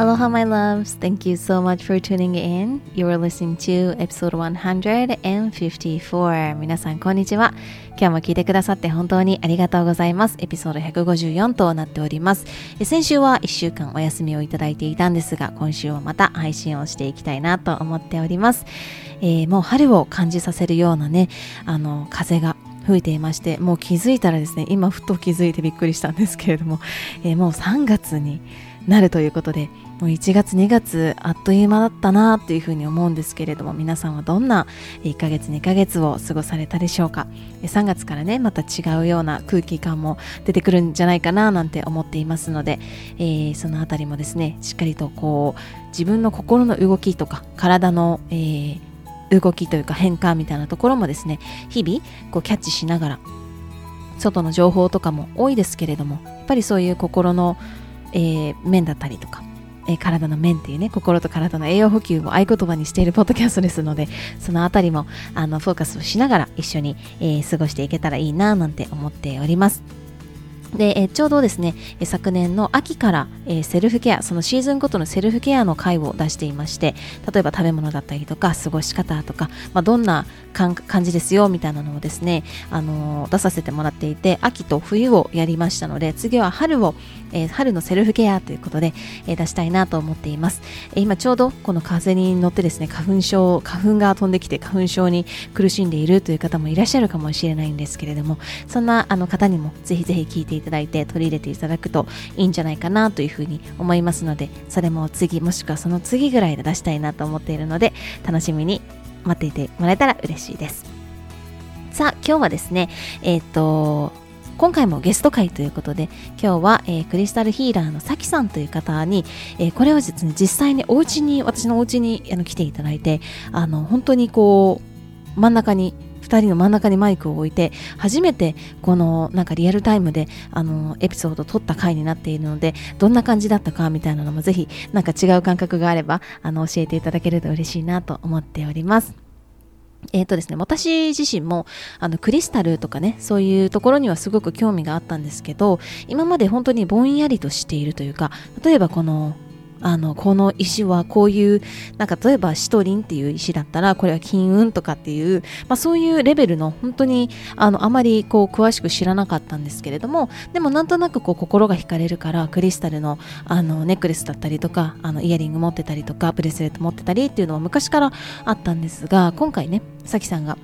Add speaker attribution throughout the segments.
Speaker 1: Aloha, my loves. Thank you so much for tuning in. You are listening to episode 154. 皆さん、こんにちは。今日も聞いてくださって本当にありがとうございます。エピソード154となっております。先週は1週間お休みをいただいていたんですが、今週はまた配信をしていきたいなと思っております。えー、もう春を感じさせるようなね、あの、風が吹いていましてもう気づいたらですね今ふと気づいてびっくりしたんですけれども、えー、もう3月になるということでもう1月2月あっという間だったなというふうに思うんですけれども皆さんはどんな1ヶ月2ヶ月を過ごされたでしょうか？3月からねまた違うような空気感も出てくるんじゃないかななんて思っていますので、えー、そのあたりもですねしっかりとこう自分の心の動きとか体の、えー、動きというか変化みたいなところもですね日々こうキャッチしながら外の情報とかも多いですけれどもやっぱりそういう心の、えー、面だったりとかえー、体の面っていうね心と体の栄養補給を合言葉にしているポッドキャストですのでそのあたりもあのフォーカスをしながら一緒に、えー、過ごしていけたらいいななんて思っております。で、えちょうどですね、え昨年の秋から、えセルフケア、そのシーズンごとのセルフケアの回を出していまして、例えば食べ物だったりとか、過ごし方とか、まあ、どんな感じですよみたいなのをですね、あのー、出させてもらっていて、秋と冬をやりましたので、次は春をえ、春のセルフケアということで、え、出したいなと思っています、え、今ちょうどこの風に乗ってですね花粉症花粉が飛んできて花粉症に苦しんでいるという方もいらっしゃるかもしれないんですけれどもそんなあの方にもぜひぜひ聞いていただいて取り入れていただくといいんじゃないかなというふうに思いますのでそれも次もしくはその次ぐらいで出したいなと思っているので楽しみに待っていてもらえたら嬉しいです。さあ今日はですねえっ、ー、と今回もゲスト会ということで今日は、えー、クリスタルヒーラーのさきさんという方に、えー、これをですね実際にお家に私のお家にあの来ていただいてあの本当にこう真ん中に2人の真ん中にマイクを置いて初めてこのなんかリアルタイムであのエピソードを撮った回になっているのでどんな感じだったかみたいなのもぜひなんか違う感覚があればあの教えていただけると嬉しいなと思っております。え、ー、とですね、私自身もあのクリスタルとかね、そういうところにはすごく興味があったんですけど、今まで本当にぼんやりとしているというか、例えばこのあのこの石はこういうなんか例えばシトリンっていう石だったらこれは金運とかっていう、まあ、そういうレベルの本当にあのあまりこう詳しく知らなかったんですけれどもでもなんとなくこう心が惹かれるからクリスタルのあのネックレスだったりとかあのイヤリング持ってたりとかブレスレット持ってたりっていうのは昔からあったんですが今回ねさきさんが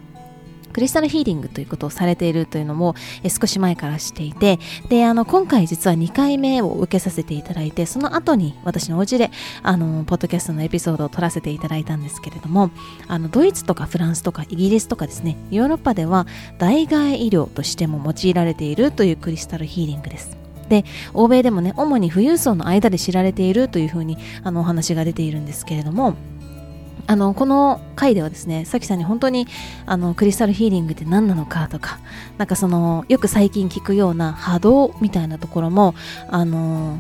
Speaker 1: クリスタルヒーリングということをされているというのも、少し前からしていてであの今回実は2回目を受けさせていただいてその後に私のお家であのポッドキャストのエピソードを撮らせていただいたんですけれどもあのドイツとかフランスとかイギリスとかですねヨーロッパでは代替医療としても用いられているというクリスタルヒーリングです。で欧米でもね主に富裕層の間で知られているというふうにあのお話が出ているんですけれどもあのこの回ではですねさきさんに本当にあのクリスタルヒーリングって何なのかとかなんかそのよく最近聞くような波動みたいなところもあの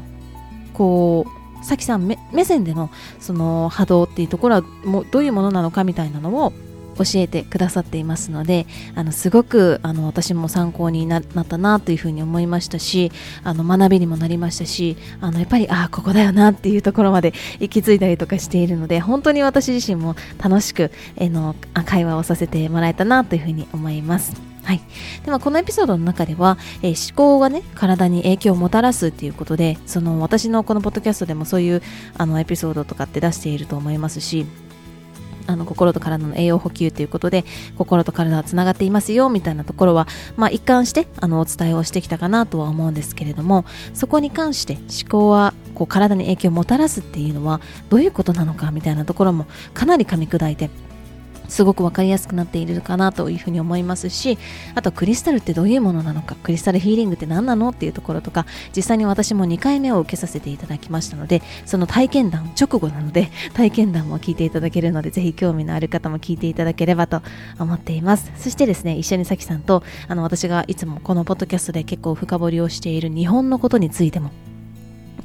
Speaker 1: こうさきさん目線でのその波動っていうところはもうどういうものなのかみたいなのを教えてくださっていますのであのすごくあの私も参考になったなというふうに思いましたしあの学びにもなりましたしあのやっぱりああここだよなっていうところまで 行き着いたりとかしているので本当に私自身も楽しく、えの会話をさせてもらえたなというふうに思います。はい、ではこのエピソードの中では、えー、思考がね体に影響をもたらすっていうことでその私のこのポッドキャストでもそういうあのエピソードとかって出していると思いますしあの心と体の栄養補給ということで心と体はつながっていますよみたいなところは、まあ、一貫してあのお伝えをしてきたかなとは思うんですけれどもそこに関して思考はこう体に影響をもたらすっていうのはどういうことなのかみたいなところもかなり噛み砕いてすごく分かりやすくなっているかなというふうに思いますしあとクリスタルってどういうものなのかクリスタルヒーリングって何なのっていうところとか実際に私も2回目を受けさせていただきましたのでその体験談直後なので 体験談も聞いていただけるのでぜひ興味のある方も聞いていただければと思っています。そしてですね一緒にさきさんとあの私がいつもこのポッドキャストで結構深掘りをしている日本のことについても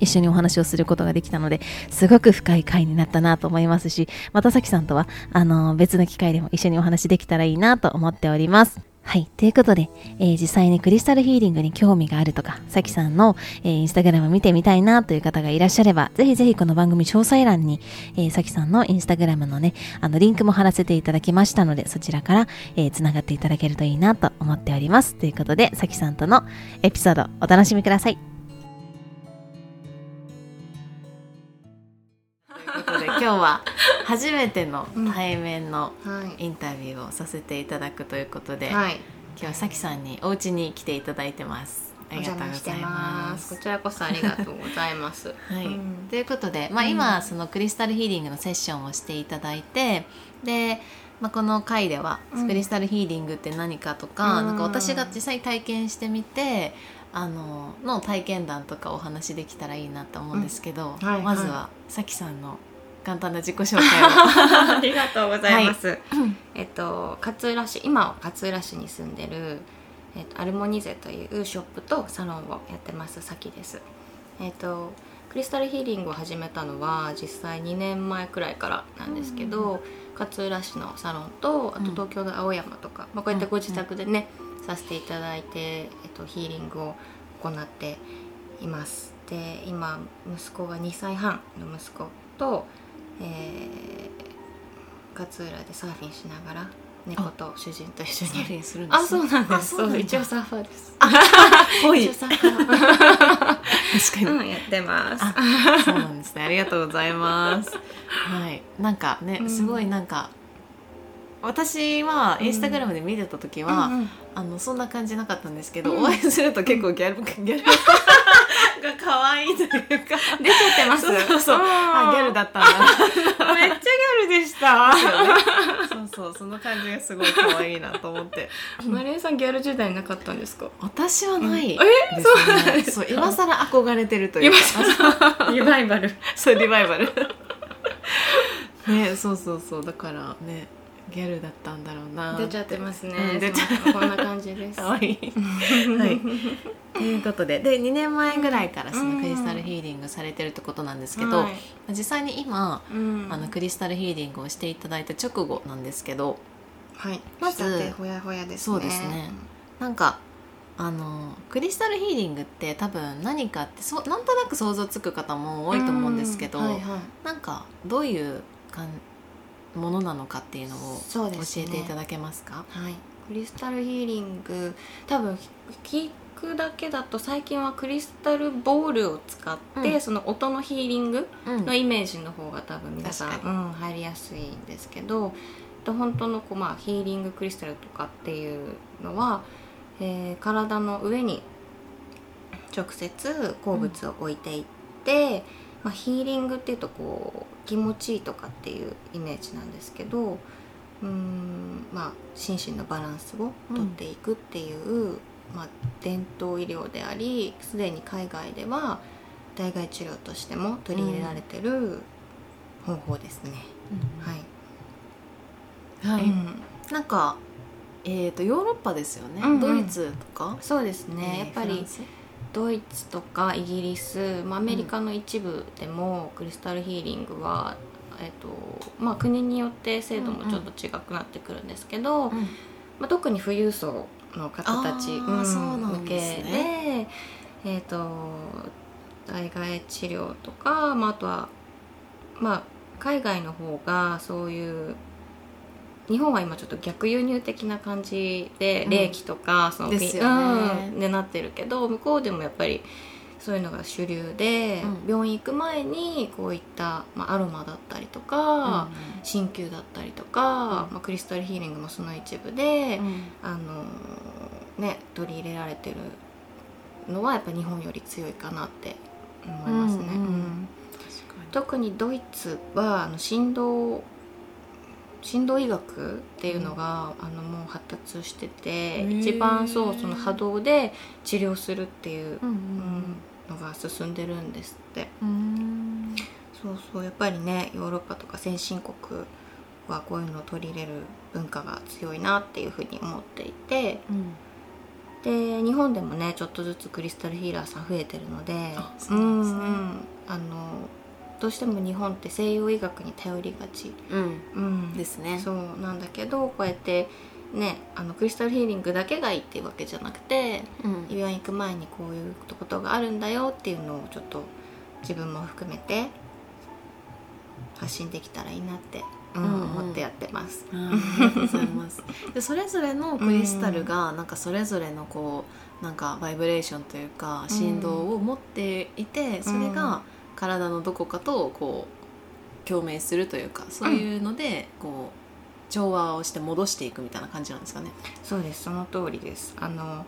Speaker 1: 一緒にお話をすることができたのですごく深い回になったなと思いますしまたさきさんとはあの別の機会でも一緒にお話できたらいいなと思っておりますはい。ということで、えー実際にクリスタルヒーリングに興味があるとか、さきさんの、えーインスタグラム見てみたいなという方がいらっしゃれば、ぜひぜひこの番組詳細欄に、えーさきさんのインスタグラムのね、あの、リンクも貼らせていただきましたので、そちらから、えー、つながっていただけるといいなと思っております。ということで、さきさんとのエピソード、お楽しみください。日は初めての対面の
Speaker 2: はい。
Speaker 1: インタビューをさせていただくということで、
Speaker 2: はい。
Speaker 1: 今日はさきさんにお家に来ていただいてます。あ
Speaker 2: お
Speaker 1: りがとうござい
Speaker 2: ま
Speaker 1: ます。す。
Speaker 2: こちらこそありがとうございます。
Speaker 1: はい。
Speaker 2: うん。
Speaker 1: ということで、まあ、
Speaker 2: うん。
Speaker 1: 今、そのクリスタルヒーリングのセッションをしていただいてで、まあ、この回では
Speaker 2: うん。
Speaker 1: クリスタルヒーリングって何かとか,、
Speaker 2: うん。
Speaker 1: なんか私が実際体験してみてあのの体験談とかお話しできたらいいなと思うんですけど、
Speaker 2: うん。はい。
Speaker 1: まずはさきさんの簡単な自己紹介を。
Speaker 2: ありがとうございます、えっと勝浦市今は勝浦市に住んでる、えっと、アルモニゼというショップとサロンをやってますさきです。えっとクリスタルヒーリングを始めたのは実際2年前くらいからなんですけど、勝浦市のサロンとあと
Speaker 1: うん。
Speaker 2: 東京の青山とか、まあ、こうやってご自宅でね、させていただいて、えっと、ヒーリングを行っています。で今息子が2歳半の息子と、えー、勝浦でサーフィンしながら猫と主人と一緒
Speaker 1: サーフ
Speaker 2: に
Speaker 1: ィンするんです
Speaker 2: あそうなんです。
Speaker 1: あそう
Speaker 2: 一応サーファーです。
Speaker 1: ぽい。確かに。
Speaker 2: うんやってます。
Speaker 1: あそうなんですね。ありがとうございます。はい。なんかね
Speaker 2: うん。
Speaker 1: すごいなんか、私はインスタグラムで見てた時は、
Speaker 2: うんうん。
Speaker 1: あのそんな感じなかったんですけど、
Speaker 2: うん。
Speaker 1: お会いすると結構ギャル、ギャルが可愛いというか。
Speaker 2: 出ちゃってます。
Speaker 1: そうそうそう。あギャルだったんだ。
Speaker 2: めっちゃギャルでした。
Speaker 1: そうそうその感じがすごい可愛いなと思って。
Speaker 2: マリエさんギャル時代なかったんですか？
Speaker 1: 私はない。ね
Speaker 2: えそうなんです。か
Speaker 1: そう今更憧れてるというか。
Speaker 2: リバイバル。
Speaker 1: そうリバイバル。ねそうそうそう。だからねギャルだったんだろうな
Speaker 2: 出ちゃってますね、
Speaker 1: うん出ちゃ
Speaker 2: こんな感じです。
Speaker 1: 可愛い。はい。ということで。で2年前ぐらいからそのクリスタルヒーリングされてるってことなんですけど、
Speaker 2: はい。
Speaker 1: 実際に今
Speaker 2: うん。
Speaker 1: あのクリスタルヒーリングをしていただいた直後なんですけど
Speaker 2: はい。
Speaker 1: まず
Speaker 2: ほやほやですね。
Speaker 1: そうですね。なんかあのクリスタルヒーリングって多分何かってそうなんとなく想像つく方も多いと思うんですけど、
Speaker 2: うん。はいはい。
Speaker 1: なんかどういうかんものなのかっていうのを教えていただけますか？
Speaker 2: はい、クリスタルヒーリング。多分聞くだけだと最近はクリスタルボールを使って、
Speaker 1: うん。
Speaker 2: その音のヒーリング
Speaker 1: うん。
Speaker 2: のイメージの方が多分皆さん、
Speaker 1: 確
Speaker 2: うん、入りやすいんですけどと本当のこう、まあ、ヒーリングクリスタルとかっていうのは、えー体の上に直接鉱物を置いていって、まあ、ヒーリングっていうとこう気持ちいいとかっていうイメージなんですけどうーんまあ心身のバランスをとっていくっていう、まあ、伝統医療でありすでに海外では代替治療としても取り入れられてる方法ですね。はい、
Speaker 1: はい、
Speaker 2: うん。
Speaker 1: なんかえー、とヨーロッパですよね、
Speaker 2: うんうん。
Speaker 1: ドイツとか、
Speaker 2: そうですね、やっぱりドイツとかイギリス、まあ、アメリカの一部でもクリスタルヒーリングは、えっとまあ、国によって制度もちょっと違くなってくるんですけど、
Speaker 1: うん。
Speaker 2: まあ、特に富裕層の方たち、
Speaker 1: うなん
Speaker 2: 向け
Speaker 1: で
Speaker 2: えっ、と代替治療とか、まあ、あとは、まあ、海外の方がそういう日本は今ちょっと逆輸入的な感じで、
Speaker 1: うん。
Speaker 2: 霊気とかその
Speaker 1: ですよね。
Speaker 2: うんでなってるけど向こうでもやっぱりそういうのが主流で、
Speaker 1: うん。
Speaker 2: 病院行く前にこういった、まあ、アロマだったりとか、鍼灸だったりとか、まあ、クリスタルヒーリングもその一部で、
Speaker 1: うん。
Speaker 2: あのね取り入れられてるのはやっぱ日本より強いかなって思いますね。
Speaker 1: うんうん
Speaker 2: うん。特にドイツはあの振動振動医学っていうのが、あのもう発達してて一番そうその波動で治療するっていう、
Speaker 1: うん
Speaker 2: うんのが進んでるんですって。
Speaker 1: うんうん。
Speaker 2: そうそうやっぱりねヨーロッパとか先進国はこういうのを取り入れる文化が強いなっていうふうに思っていて
Speaker 1: うん。
Speaker 2: で日本でもねちょっとずつクリスタルヒーラーさん増えてるので
Speaker 1: あそうですね。
Speaker 2: んうん。あのどうしても日本って西洋医学に頼りがち、
Speaker 1: うん。
Speaker 2: うん、
Speaker 1: ですね。
Speaker 2: そうなんだけどこうやってねあのクリスタルヒーリングだけがいいっていうわけじゃなくて
Speaker 1: うん。
Speaker 2: 指輪に行く前にこういうことがあるんだよっていうのをちょっと自分も含めて発信できたらいいなって、うん
Speaker 1: うんうん。
Speaker 2: 思ってやってます。
Speaker 1: ありがとうございます。でそれぞれのクリスタルがなんかそれぞれのこうなんかバイブレーションというか振動を持っていてそれが体のどこかとこう共鳴するというかそういうのでこう調和をして戻していくみたいな感じなんですかね。
Speaker 2: そうですその通りです。あの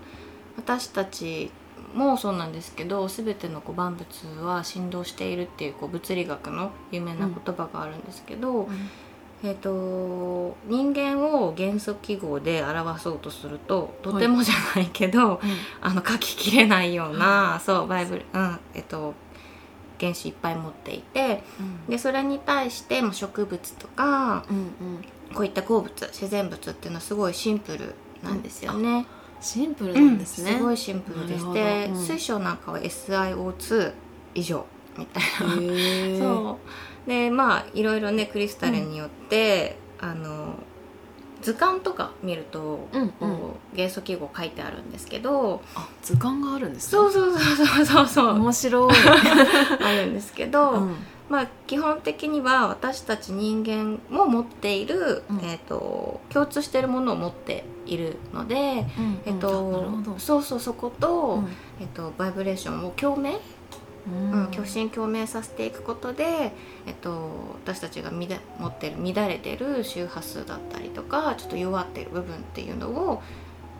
Speaker 2: 私たちもそうなんですけど全てのこう万物は振動しているっていうこう物理学の有名な言葉があるんですけど、えー、と人間を元素記号で表そうとするととてもじゃないけど、あの書ききれないような、そうバイブルうん。えっ、と原子いっぱい持っていてでそれに対してもう植物とか
Speaker 1: うんうん。
Speaker 2: こういった鉱物自然物っていうのはすごいシンプルなんですよね。
Speaker 1: シンプルなんですね。
Speaker 2: すごいシンプルでして、水晶なんかは SiO2 以上みたいな。そう。でまあいろいろねクリスタルによって、あの図鑑とか見ると、
Speaker 1: うんうん
Speaker 2: こう元素記号書いてあるんですけど、
Speaker 1: あ図鑑があるんですね。
Speaker 2: そうそうそうそうそう
Speaker 1: 面白い。
Speaker 2: あるんですけど、
Speaker 1: うん
Speaker 2: まあ基本的には私たち人間も持っている、
Speaker 1: うん
Speaker 2: えー、と共通しているものを持っているので、えっ
Speaker 1: あなる
Speaker 2: と
Speaker 1: ほど。
Speaker 2: そうそうそこと、
Speaker 1: うん
Speaker 2: えっと、バイブレーションを共鳴うん、共振共鳴させていくことで、えっと、私たちが乱持ってる乱れてる周波数だったりとかちょっと弱ってる部分っていうのを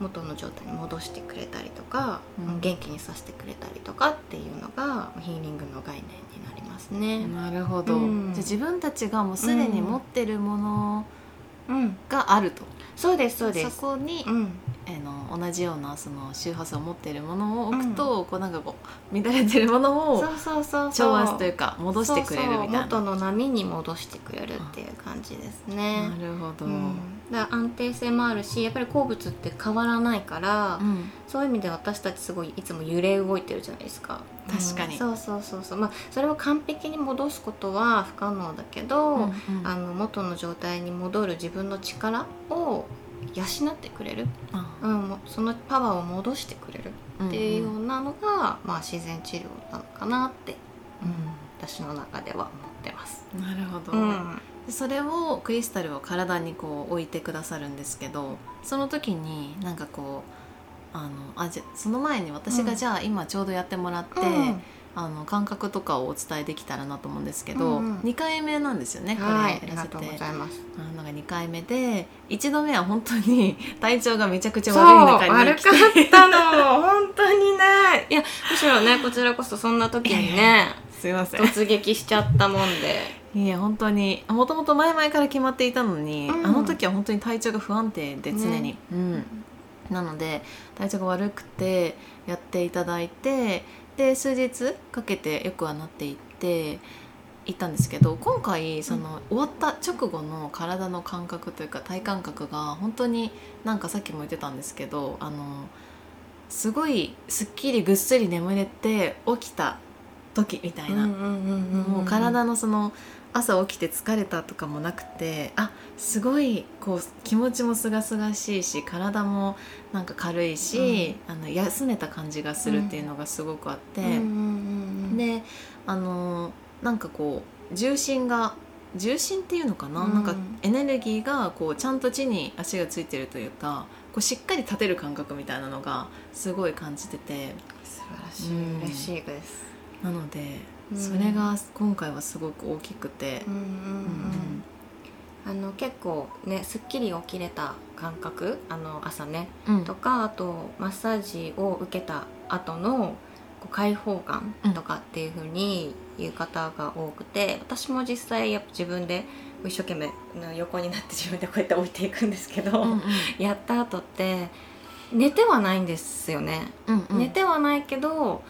Speaker 2: 元の状態に戻してくれたりとか、
Speaker 1: うん。
Speaker 2: 元気にさせてくれたりとかっていうのがヒーリングの概念になりますね。
Speaker 1: なるほど、
Speaker 2: うん。
Speaker 1: じゃあ自分たちがもうすでに持ってるもの
Speaker 2: うん、
Speaker 1: があると、
Speaker 2: そうですそうです。
Speaker 1: そこに、
Speaker 2: うん、
Speaker 1: あの同じようなその周波数を持っているものを置くと、こうなんかこう乱れてるものを
Speaker 2: そうそうそうそう。
Speaker 1: 調和というか戻してくれるみたいな。
Speaker 2: そうそう。元の波に戻してくれるっていう感じですね。
Speaker 1: なるほど、
Speaker 2: うん、だ安定性もあるしやっぱり鉱物って変わらないから、
Speaker 1: うん。
Speaker 2: そういう意味で私たちすごいいつも揺れ動いてるじゃないですか。
Speaker 1: 確かに。
Speaker 2: うん。そうそうそうそう。まあそれを完璧に戻すことは不可能だけど、
Speaker 1: うんうん。
Speaker 2: あの元の状態に戻る自分の力を養ってくれる、
Speaker 1: あ。
Speaker 2: うん、もうそのパワーを戻してくれる。っていうよ
Speaker 1: ん
Speaker 2: うなのが、まあ、自然治療なのかなって、うん、私の中では思ってます。
Speaker 1: なるほど、
Speaker 2: うん。
Speaker 1: でそれをクリスタルを体にこう置いてくださるんですけどその時になんかこうあのあじゃその前に私が
Speaker 2: うん。
Speaker 1: じゃあ今ちょうどやってもらって、
Speaker 2: うん
Speaker 1: あの感覚とかをお伝えできたらなと思うんですけど、
Speaker 2: うんうん。
Speaker 1: 2回目なんですよねこれ
Speaker 2: はい、あ
Speaker 1: やらせて。
Speaker 2: りがとうございます。
Speaker 1: あなんか2回目で1度目は本当に 体調がめちゃくちゃ悪い中に
Speaker 2: 悪かったの。本当にねい。やむしろねこちらこそそんな時にね
Speaker 1: すいません。
Speaker 2: 突撃しちゃったもんで。
Speaker 1: いや本当にもともと前々から決まっていたのに、
Speaker 2: うん。
Speaker 1: あの時は本当に体調が不安定で常に、
Speaker 2: ね。
Speaker 1: うん。なので体調が悪くてやっていただいてで数日かけてよくはなっていっていったんですけど今回その、終わった直後の体の感覚というか体感覚が本当になんかさっきも言ってたんですけどあのすごいすっきりぐっすり眠れて起きた時みたいな、もう体のその朝起きて疲れたとかもなくてあすごいこう気持ちもすがすがしいし体もなんか軽いし、あの休めた感じがするっていうのがすごくあって、であのなんかこう重心が重心っていうのかな,、
Speaker 2: うん。
Speaker 1: なんかエネルギーがこうちゃんと地に足がついてるというかこうしっかり立てる感覚みたいなのがすごい感じてて。
Speaker 2: 素晴らしい、
Speaker 1: うん。
Speaker 2: 嬉しいです。
Speaker 1: なので、
Speaker 2: うん
Speaker 1: それが今回はすごく大きくて。
Speaker 2: うんうん、うん
Speaker 1: うん。
Speaker 2: あの結構ねすっきり起きれた感覚あの朝ね。
Speaker 1: うん。
Speaker 2: とかあとマッサージを受けた後のこう開放感とかっていう風に言う方が多くて、私も実際やっぱ自分で一生懸命横になって自分でこうやって置いていくんですけど、
Speaker 1: うんうん。
Speaker 2: やった後って寝てはないんですよね、
Speaker 1: うんうん。
Speaker 2: 寝てはないけど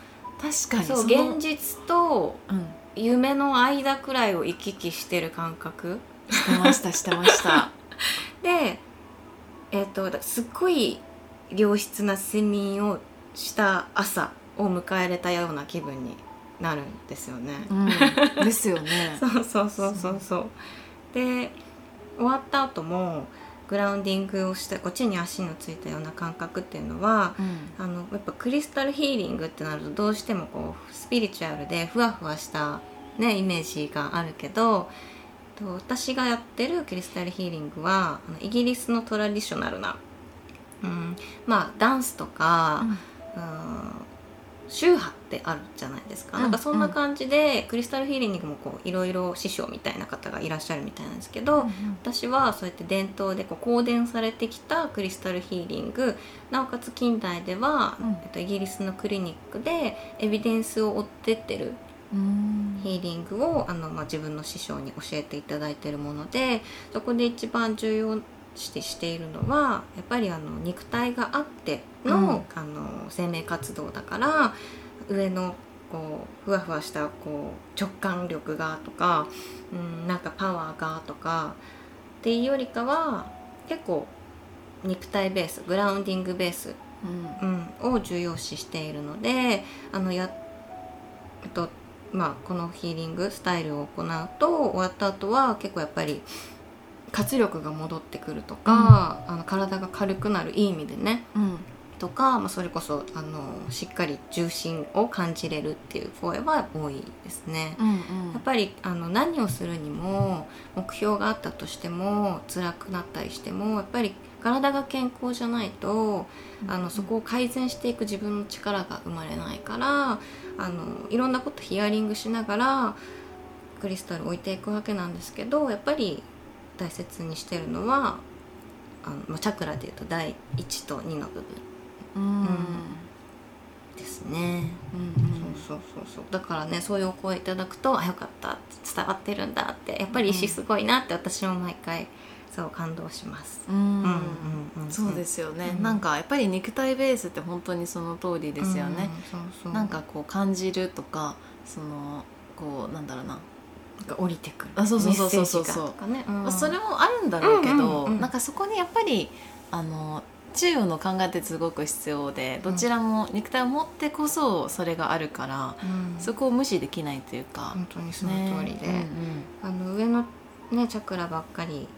Speaker 1: 確かに。
Speaker 2: そう
Speaker 1: の
Speaker 2: 現実と
Speaker 1: うん。
Speaker 2: 夢の間くらいを行き来してる感覚？
Speaker 1: してましたしてました。
Speaker 2: でえっ、とすっごい良質な睡眠をした朝を迎えれたような気分になるんですよね。
Speaker 1: うん。ですよね。
Speaker 2: そうそうそうそう。そう。で終わった後もグラウンディングをしたこっちに足のついたような感覚っていうのはあのやっぱクリスタルヒーリングってなるとどうしてもこうスピリチュアルでふわふわした、ね、イメージがあるけど私がやってるクリスタルヒーリングはイギリスのトラディショナルな、うん、まあダンスとか、うん、宗派ってあるじゃないですか、うん、なんかそんな感じで、クリスタルヒーリングもこういろいろ師匠みたいな方がいらっしゃるみたいなんですけど、うんうん、私はそうやって伝統でこう公伝されてきたクリスタルヒーリング。なおかつ近代では、うん、えっと、イギリスのクリニックでエビデンスを追ってってるヒーリングをあの、まあ、自分の師匠に教えていただいているものでそこで一番重要してしているのはやっぱりあの肉体があってのうん、あの生命活動だから上のこうふわふわしたこう直感力がとか、うん、なんかパワーがとかっていうよりかは結構肉体ベースグラウンディングベース、うん、うん、を重要視しているのであのやえっとまあ、このヒーリングスタイルを行うと終わった後は結構やっぱり活力が戻ってくるとか、うん、あの体が軽くなるいい意味でね、うん、とか、まあ、それこそあのしっかり重心を感じれるっていう声は多いですね。うんうん、やっぱりあの何をするにも目標があったとしても辛くなったりしてもやっぱり体が健康じゃないとあのそこを改善していく自分の力が生まれないからあのいろんなことヒアリングしながらクリスタル置いていくわけなんですけどやっぱり大切にしてるのはあのチャクラでいうと第1と2の部分、うん、うん、ですね、うんうん、そうそうそうそう。だからねそういうお声いただくとあよかった伝わってるんだって。やっぱり石すごいなって私も毎回そう感動します。うん。うんうん
Speaker 1: うん、そうですよね、うん、なんかやっぱり肉体ベースって本当にその通りですよね。うん、そうそう。なんかこう感じるとかそのこうなんだろうな。
Speaker 2: が降りてくる。
Speaker 1: あそうそうそうそうそう。そう、ね。うん、それもあるんだろうけど、うんうんうん、なんかそこにやっぱりあの中央の考えってすごく必要でどちらも肉体を持ってこそそれがあるから、うん、そこを無視できないというか
Speaker 2: 本当にその通りで、ね。うんうん、あの上の、ね、チャクラばっかり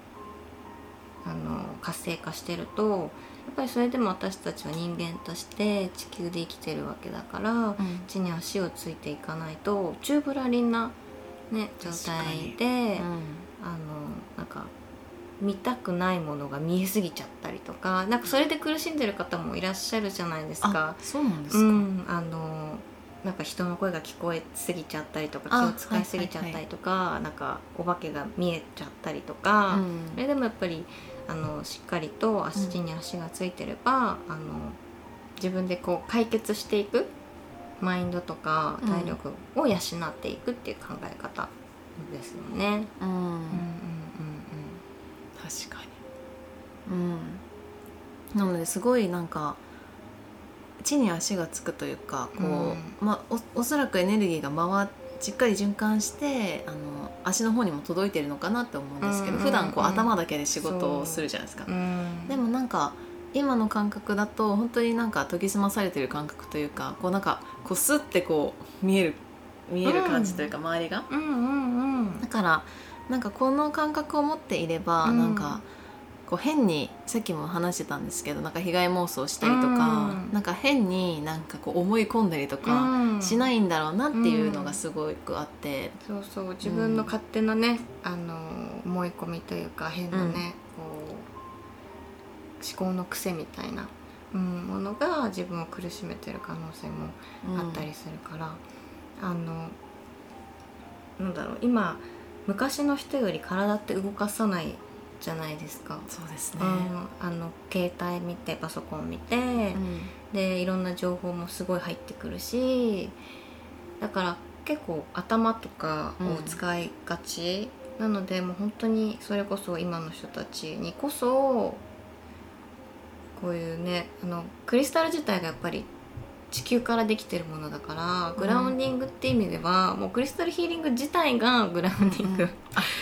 Speaker 2: あの活性化してるとやっぱりそれでも私たちは人間として地球で生きてるわけだから、うん、地に足をついていかないと宙ぶらりんなね、状態で、うん、あのなんか見たくないものが見えすぎちゃったりとかなんかそれで苦しんでる方もいらっしゃるじゃないですか。
Speaker 1: そうなんですか、うん、
Speaker 2: あのなんか人の声が聞こえすぎちゃったりとか気を使いすぎちゃったりとか、はいはいはい、なんかお化けが見えちゃったりとか、うん、それでもやっぱりあのしっかりと足に足がついてれば、うん、あの自分でこう解決していくマインドとか体力を養っていくっていう考え方ですよね。うんうん
Speaker 1: 確かに。うん。なのですごいなんか地に足がつくというかこう、うん、まあおおそらくエネルギーが回しっかり循環してあの足の方にも届いてるのかなって思うんですけど、うん。うんうん、普段こう頭だけで仕事をするじゃないですか。でもなんか今の感覚だと本当になんか研ぎ澄まされてる感覚というかこうなんかこうスッてこう見える見える感じというか、周りが、うんうんうん、だからなんかこの感覚を持っていれば、うん、なんかこう変にさっきも話してたんですけどなんか被害妄想したりとか、うん、なんか変になんかこう思い込んだりとかしないんだろうなっていうのがすごくあって、
Speaker 2: うん、そうそう。自分の勝手なね、あの思い込みというか変なね、思考の癖みたいな、うん、ものが自分を苦しめてる可能性もあったりするから、うん、あのなんだろう今昔の人より体って動かさないじゃないですか。
Speaker 1: そうですね、
Speaker 2: うん、あの携帯見てパソコン見て、うん、でいろんな情報もすごい入ってくるしだから結構頭とかを使いがち、うん、なのでもう本当にそれこそ今の人たちにこそこういうねあのクリスタル自体がやっぱり地球からできてるものだからグラウンディングって意味では、うん、もうクリスタルヒーリング自体がグラウンディング、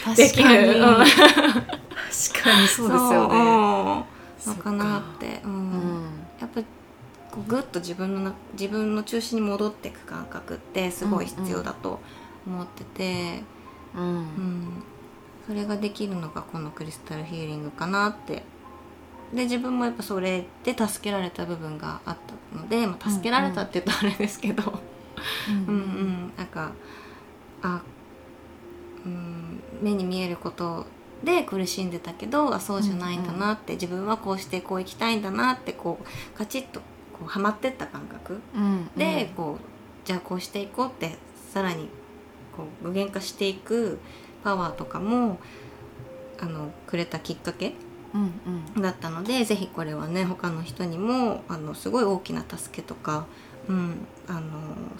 Speaker 2: うん、できる。確
Speaker 1: かに。確かにそうですよね。
Speaker 2: のかなって、うん、やっぱこうグッと自分の自分の中心に戻っていく感覚ってすごい必要だと思ってて、うん、うん、それができるのがこのクリスタルヒーリングかなってで自分もやっぱそれで助けられた部分があったので、まあ、助けられたって言うとあれですけど、うん。うんなんかあ、うん、目に見えることで苦しんでたけどあそうじゃないんだなって、自分はこうしてこう生きたいんだなってこうカチッとこうはまってった感覚
Speaker 1: うん
Speaker 2: で、こうじゃあこうしていこうってさらにこう具現化していくパワーとかもあのくれたきっかけ
Speaker 1: うんうん
Speaker 2: だったのでぜひこれはね他の人にもあのすごい大きな助けとか、うん、あの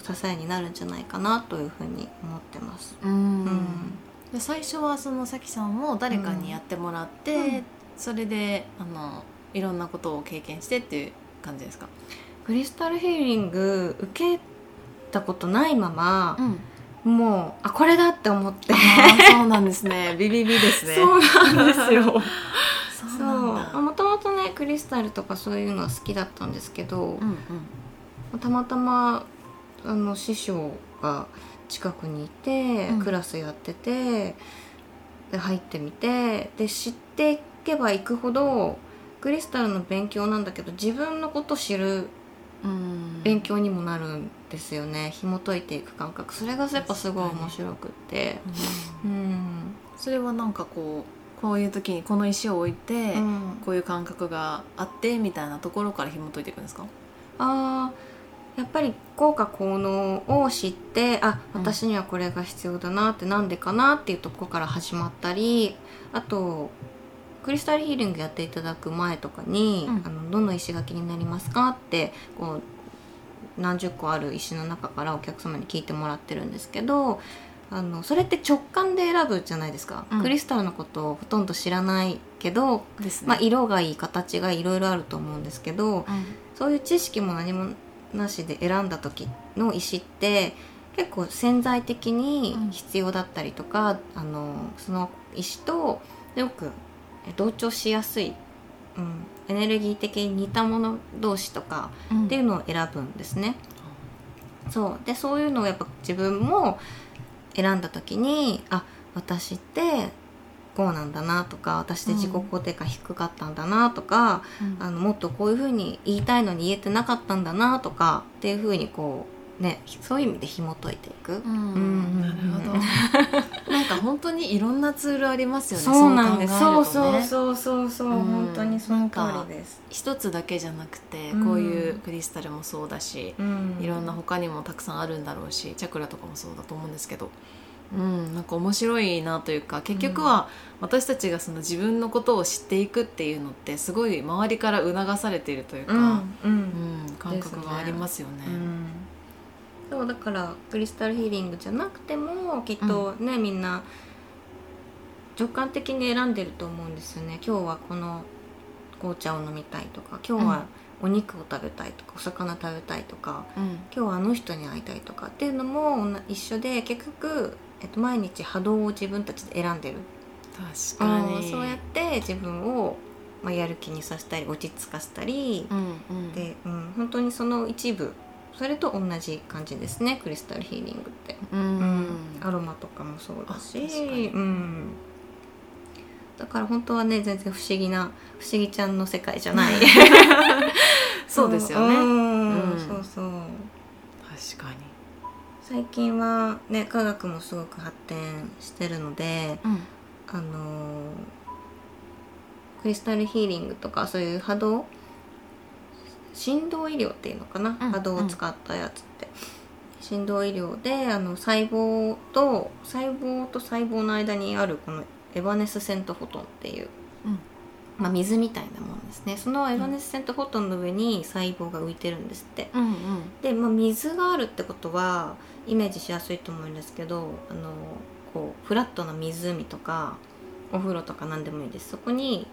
Speaker 2: 支えになるんじゃないかなというふうに思ってます。
Speaker 1: うん。
Speaker 2: うん。
Speaker 1: で最初はそのさきさんも誰かにやってもらって、
Speaker 2: うん。
Speaker 1: それであのいろんなことを経験してっていう感じですか、
Speaker 2: クリスタルヒーリング受けたことないまま
Speaker 1: う、ん、
Speaker 2: もうあこれだって思って。
Speaker 1: そうなんですね。ビビビですね。
Speaker 2: そうなんですよ。もともとねクリスタルとかそういうのは好きだったんですけど、
Speaker 1: うんうん。
Speaker 2: たまたまあの師匠が近くにいて、
Speaker 1: うん。
Speaker 2: クラスやっててで入ってみてで知っていけばいくほどクリスタルの勉強なんだけど自分のこと知る
Speaker 1: うん。
Speaker 2: 勉強にもなるんですよね。紐解いていく感覚。それがやっぱすごい面白くって。
Speaker 1: うん。
Speaker 2: うん、
Speaker 1: それはなんかこうこういう時にこの石を置いて、
Speaker 2: うん。
Speaker 1: こういう感覚があってみたいなところから紐解いていくんですか？
Speaker 2: あーやっぱり効果効能を知ってあ
Speaker 1: うん。
Speaker 2: 私にはこれが必要だなってなんでかなっていうところから始まったりあとクリスタルヒーリングやっていただく前とかに「
Speaker 1: うん。
Speaker 2: あのどの石が気になりますか?」ってこう何十個ある石の中からお客様に聞いてもらってるんですけどあのそれって直感で選ぶじゃないですか、
Speaker 1: うん。
Speaker 2: クリスタルのことをほとんど知らないけど、
Speaker 1: ですね。
Speaker 2: まあ、色がいい形がいろいろあると思うんですけど、そういう知識も何もなしで選んだ時の石って結構潜在的に必要だったりとか、あのその石とよくえ同調しやすい、うん、エネルギー的に似たもの同士とか
Speaker 1: うん。
Speaker 2: っていうのを選ぶんですね。そう。でそういうのをやっぱ自分も選んだ時にあ私ってこうなんだなとか私って自己肯定感低かったんだなとか、
Speaker 1: うん。
Speaker 2: あのもっとこういうふうに言いたいのに言えてなかったんだなとかっていうふうにこうねそういう意味で紐解いていく。
Speaker 1: うん。
Speaker 2: うん
Speaker 1: なるほど。なんか本当にいろんなツールありますよね。
Speaker 2: そうなんです。そう
Speaker 1: ね。
Speaker 2: そうそうそうそう、
Speaker 1: う。ん。
Speaker 2: 本当にその通りです。
Speaker 1: 一つだけじゃなくて
Speaker 2: うん。
Speaker 1: こういうクリスタルもそうだし、
Speaker 2: うん。
Speaker 1: いろんな他にもたくさんあるんだろうしチャクラとかもそうだと思うんですけど、うん、なんか面白いなというか結局は私たちがその自分のことを知っていくっていうのってすごい周りから促されているというか、
Speaker 2: うん。うん。
Speaker 1: うん。感覚がありますよね。
Speaker 2: うんそうだからクリスタルヒーリングじゃなくてもきっとね、みんな直感的に選んでると思うんですよね。今日はこの紅茶を飲みたいとか今日はお肉を食べたいとかお魚食べたいとか
Speaker 1: うん。
Speaker 2: 今日はあの人に会いたいとかっていうのも同一緒で結局、えっと、毎日波動を自分たちで選んでる。
Speaker 1: 確かに。
Speaker 2: そうやって自分を、まあ、やる気にさせたり落ち着かせたり、
Speaker 1: うんうん、
Speaker 2: で、うん、本当にその一部それと同じ感じですねクリスタルヒーリングって、
Speaker 1: うん。
Speaker 2: うんアロマとかもそうだ
Speaker 1: あ
Speaker 2: しうん、だから本当はね全然不思議な不思議ちゃんの世界じゃない。
Speaker 1: そうですよね、
Speaker 2: うん。
Speaker 1: うん。
Speaker 2: そうそう。
Speaker 1: 確かに、
Speaker 2: 最近はね科学もすごく発展してるので
Speaker 1: うん。
Speaker 2: あのークリスタルヒーリングとかそういう波動振動医療っていうのかな、
Speaker 1: うん
Speaker 2: 波動を使ったやつって、振動医療であの細胞と細胞と細胞の間にあるこのエバネスセントフォトンっていう、
Speaker 1: うん。
Speaker 2: まあ、水みたいなもんですね。そのエバネスセントフォトンの上に細胞が浮いてるんですって、
Speaker 1: うんうん。
Speaker 2: で、まあ、水があるってことはイメージしやすいと思うんですけどあのこうフラットな湖とかお風呂とか何でもいいです。そこに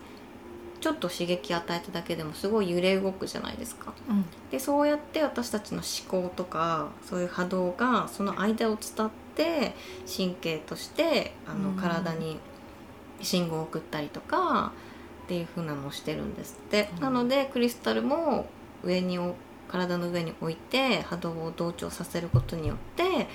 Speaker 2: ちょっと刺激与えただけでもすごい揺れ動くじゃないですか。
Speaker 1: うん。
Speaker 2: でそうやって私たちの思考とかそういう波動がその間を伝って神経としてあの
Speaker 1: うん。
Speaker 2: 体に信号を送ったりとかっていう風なのをしてるんですって、
Speaker 1: うん。
Speaker 2: なのでクリスタルも上にお体の上に置いて波動を同調させることによって、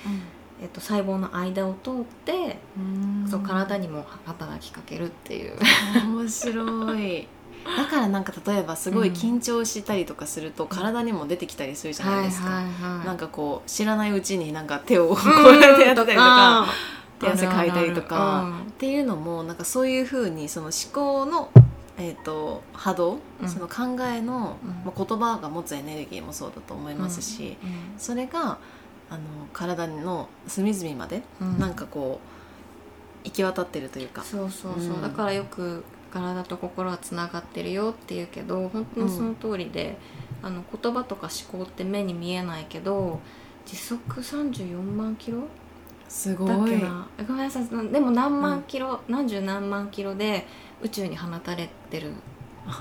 Speaker 2: えっと、細胞の間を通って、
Speaker 1: うん。
Speaker 2: そう体にも働きかけるっていう。
Speaker 1: 面白いだからなんか例えばすごい緊張したりとかすると体にも出てきたりするじゃないですか、なんかこう知らないうちになんか手をこうやってやったりとか、手汗かいたりとか
Speaker 2: うん。
Speaker 1: っていうのもなんかそういうふうにその思考の、えー、と波動、
Speaker 2: うん。
Speaker 1: その考えの、
Speaker 2: うん。
Speaker 1: まあ、言葉が持つエネルギーもそうだと思いますし、それがあの体の隅々まで
Speaker 2: うん。
Speaker 1: なんかこう行き渡ってるというか。
Speaker 2: そうそうそう、
Speaker 1: うん。
Speaker 2: だからよく体と心はつながってるよって言うけど本当にその通りで、あの言葉とか思考って目に見えないけど時速34万キロ
Speaker 1: すごい。
Speaker 2: ごめんなさいでも何万キロ、何十何万キロで宇宙に放たれてる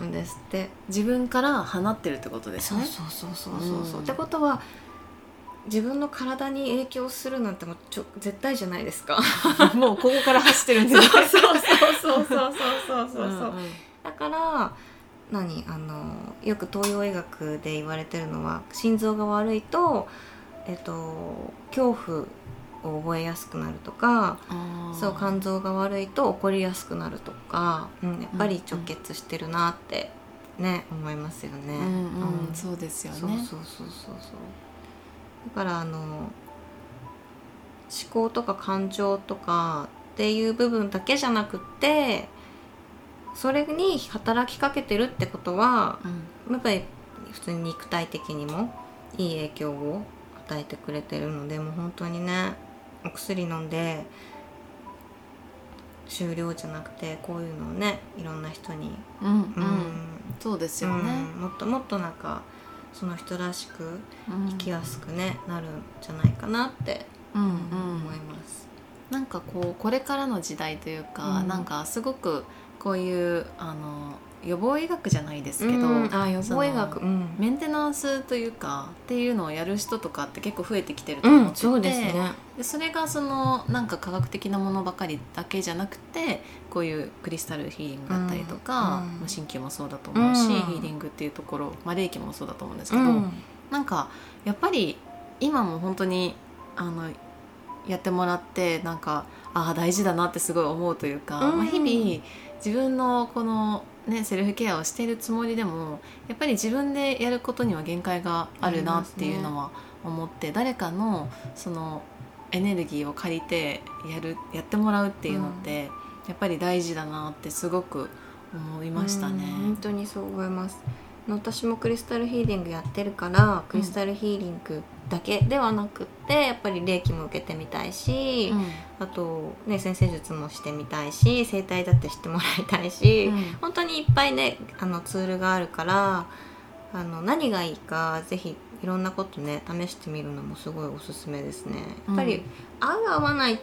Speaker 2: んですって。
Speaker 1: 自分から放ってるってことですね。
Speaker 2: そうそうそうそうそうそう、
Speaker 1: うん。
Speaker 2: ってことは自分の体に影響するなんてもうちょ絶対じゃないですか。
Speaker 1: もうここから走ってるんですね。
Speaker 2: そうそうそうそうそうそうそう、
Speaker 1: んん。
Speaker 2: だから何あのよく東洋医学で言われてるのは心臓が悪いと、えっと、恐怖を覚えやすくなるとかそう肝臓が悪いと怒りやすくなるとか、うん、やっぱり直結してるなってね思いますよね。
Speaker 1: うんうん。
Speaker 2: うん。
Speaker 1: そうですよね。
Speaker 2: そうそうそうそうだからあの思考とか感情とかっていう部分だけじゃなくってそれに働きかけてるってことは
Speaker 1: うん。
Speaker 2: やっぱり普通に肉体的にもいい影響を与えてくれてるのでもう本当にねお薬飲んで終了じゃなくてこういうのをねいろんな人に、
Speaker 1: うんうん。
Speaker 2: うん。
Speaker 1: そうですよね。
Speaker 2: うん。もっともっとなんかその人らしく
Speaker 1: うん。
Speaker 2: 生きやすくねなるんじゃないかなって
Speaker 1: うんうん。
Speaker 2: 思います。
Speaker 1: なんかこうこれからの時代というか、
Speaker 2: うん。
Speaker 1: なんかすごくこういうあの予防医学じゃないですけど、
Speaker 2: うん。あ予防医学。
Speaker 1: そ
Speaker 2: うん、
Speaker 1: メンテナンスというかっていうのをやる人とかって結構増えてきてると思ってて、
Speaker 2: そうですね。
Speaker 1: でそれがそのなんか科学的なものばかりだけじゃなくてこういうクリスタルヒーリングだったりとか、
Speaker 2: うん
Speaker 1: まあ鍼灸もそうだと思うし、
Speaker 2: うん。
Speaker 1: ヒーリングっていうところ、まあ、霊気もそうだと思うんですけど、
Speaker 2: うん。
Speaker 1: なんかやっぱり今も本当にあのやってもらってなんかああ大事だなってすごい思うというか、
Speaker 2: うん。
Speaker 1: まあ、日々自分のこの、ね、セルフケアをしているつもりでもやっぱり自分でやることには限界があるなっていうのは思って、誰かのそのエネルギーを借りてやるやってもらうっていうのって、やっぱり大事だなってすごく思いましたね。
Speaker 2: うん本当にそう思います私もクリスタルヒーリングやってるからクリスタルヒーリングだけではなくってやっぱり霊気も受けてみたいし、
Speaker 1: うん。
Speaker 2: あとね先生術もしてみたいし整体だってしてもらいたいし、本当にいっぱいねあのツールがあるからあの何がいいかぜひいろんなことね試してみるのもすごいおすすめですね。やっぱり、
Speaker 1: うん
Speaker 2: 合う合わないっ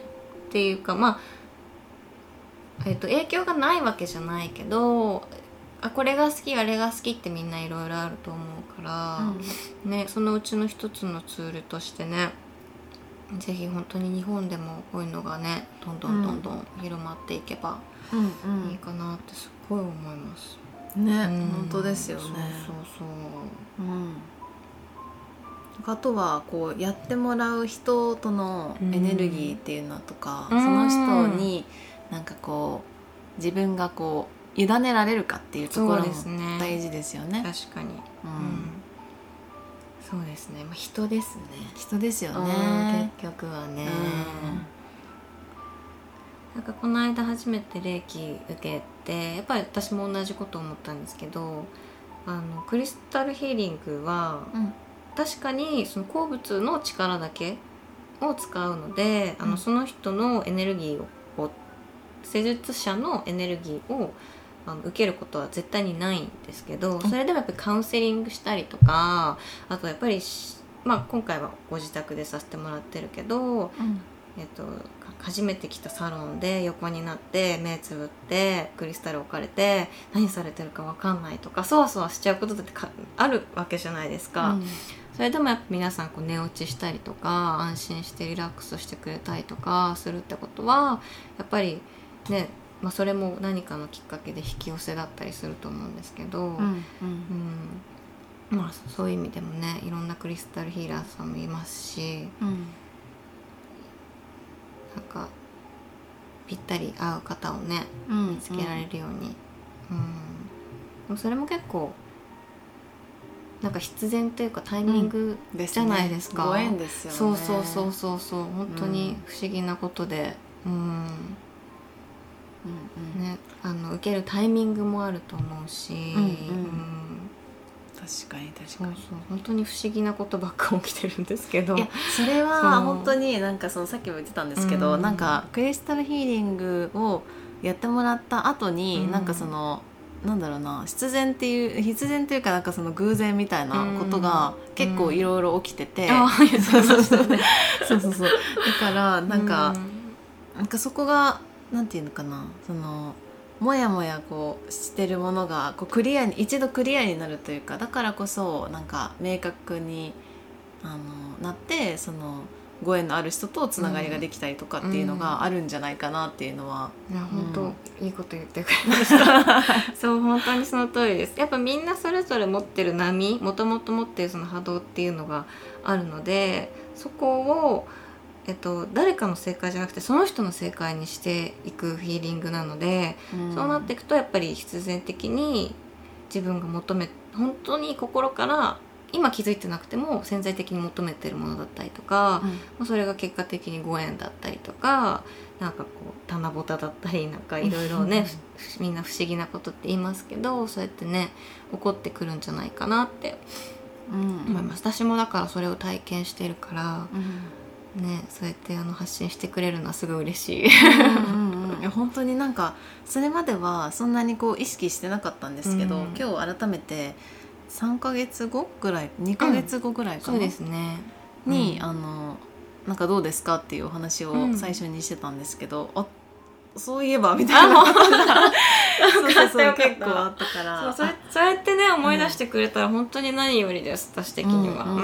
Speaker 2: ていうかまあ、えっと影響がないわけじゃないけどあこれが好きあれが好きってみんないろいろあると思うから、ね、そのうちの一つのツールとしてねぜひ本当に日本でもこういうのがねどんどんどんどん広まっていけば
Speaker 1: うんうん。
Speaker 2: いいかなってすっごい思います。
Speaker 1: ね、
Speaker 2: うん。
Speaker 1: 本当ですよね。
Speaker 2: そうそうそう。
Speaker 1: うん、あとはこうやってもらう人とのエネルギーっていうのとか、
Speaker 2: うん。
Speaker 1: その人になんかこう自分がこう委ねられるかっていうところも
Speaker 2: そうですね。
Speaker 1: 大事ですよね。
Speaker 2: 確かに、
Speaker 1: う
Speaker 2: うん。ん、そうですね、まあ、人ですね。
Speaker 1: 人ですよ
Speaker 2: うん
Speaker 1: ね。
Speaker 2: 結局はね、
Speaker 1: うん。
Speaker 2: なんかこの間初めて霊気受けてやっぱり私も同じこと思ったんですけどあのクリスタルヒーリングは
Speaker 1: うん。
Speaker 2: 確かにその鉱物の力だけを使うので、あ
Speaker 1: うん。
Speaker 2: のその人のエネルギーを施術者のエネルギーをあの受けることは絶対にないんですけど、
Speaker 1: ん。
Speaker 2: それでもやっぱりカウンセリングしたりとかあとやっぱりし、まあ、今回はご自宅でさせてもらってるけど、
Speaker 1: うん。
Speaker 2: えっと、か初めて来たサロンで横になって目つぶってクリスタル置かれて何されてるか分かんないとかそわそわしちゃうことだってかあるわけじゃないですか。それでもやっぱ皆さんこう寝落ちしたりとか安心してリラックスしてくれたりとかするってことはやっぱりね、まあ、それも何かのきっかけで引き寄せだったりすると思うんですけど、
Speaker 1: うんうん。
Speaker 2: うん。まあそういう意味でもねいろんなクリスタルヒーラーさんもいますし
Speaker 1: うん。
Speaker 2: なんかぴったり合う方をね
Speaker 1: うん
Speaker 2: 見つけられるように、うん。もそれも結構なんか必然というかタイミング、じゃないですか。
Speaker 1: ご縁ですよね。
Speaker 2: そうそうそうそうそう。本当に不思議なことで。うん
Speaker 1: うんうん
Speaker 2: ねあの受けるタイミングもあると思うし、
Speaker 1: うんうん。
Speaker 2: うん。
Speaker 1: 確かに確
Speaker 2: そうそう
Speaker 1: かに
Speaker 2: 本当に不思議なことばっか起きてるんですけど。
Speaker 1: いやそれ
Speaker 2: そう
Speaker 1: は本当になんかそのさっきも言ってたんですけど、
Speaker 2: うん。
Speaker 1: なんかクリスタルヒーリングをやってもらった後に、
Speaker 2: うん。
Speaker 1: なんかそのなんだろうな必然っていう必然というかなんかその偶然みたいなことが
Speaker 2: うん
Speaker 1: 結構いろいろ起きてて、そうそうそう。
Speaker 2: ましたね
Speaker 1: そうそうそう。だからなんか、
Speaker 2: う
Speaker 1: なんかそこがなんていうのかな？そのもやもやこうしてるものがこうクリアに一度クリアになるというかだからこそなんか明確にあのなってそのご縁のある人とつながりができたりとかっていうのがあるんじゃないかなっていうのは、
Speaker 2: いや本当、
Speaker 1: うん。
Speaker 2: いいこと言ってくれました。そう本当にその通りです。やっぱみんなそれぞれ持ってる波もともと持ってるその波動っていうのがあるのでそこを、えっと、誰かの正解じゃなくてその人の正解にしていくヒーリングなので、そうなっていくとやっぱり必然的に自分が求め本当に心から今気づいてなくても潜在的に求めてるものだったりとか、
Speaker 1: うん。
Speaker 2: まあそれが結果的にご縁だったりとかなんかこう棚ぼただったりなんかいろいろねふみんな不思議なことって言いますけどそうやってね起こってくるんじゃないかなって
Speaker 1: うん。
Speaker 2: 思います、私もだからそれを体験してるから
Speaker 1: うん
Speaker 2: ねそうやってあの発信してくれるのはすごい嬉しい。
Speaker 1: うんうんうんいや本当になんかそれまではそんなにこう意識してなかったんですけど、
Speaker 2: うん。
Speaker 1: 今日改めて3ヶ月後ぐらい2ヶ月後ぐらいかな、
Speaker 2: そうですね。ん。
Speaker 1: あのなんかどうですかっていうお話を
Speaker 2: うん。
Speaker 1: 最初にしてたんですけど、あそういえばみたいな。そうそうそう結構あったから。
Speaker 2: そうそうやってね思い出してくれたら本当に何よりです私的には。
Speaker 1: うん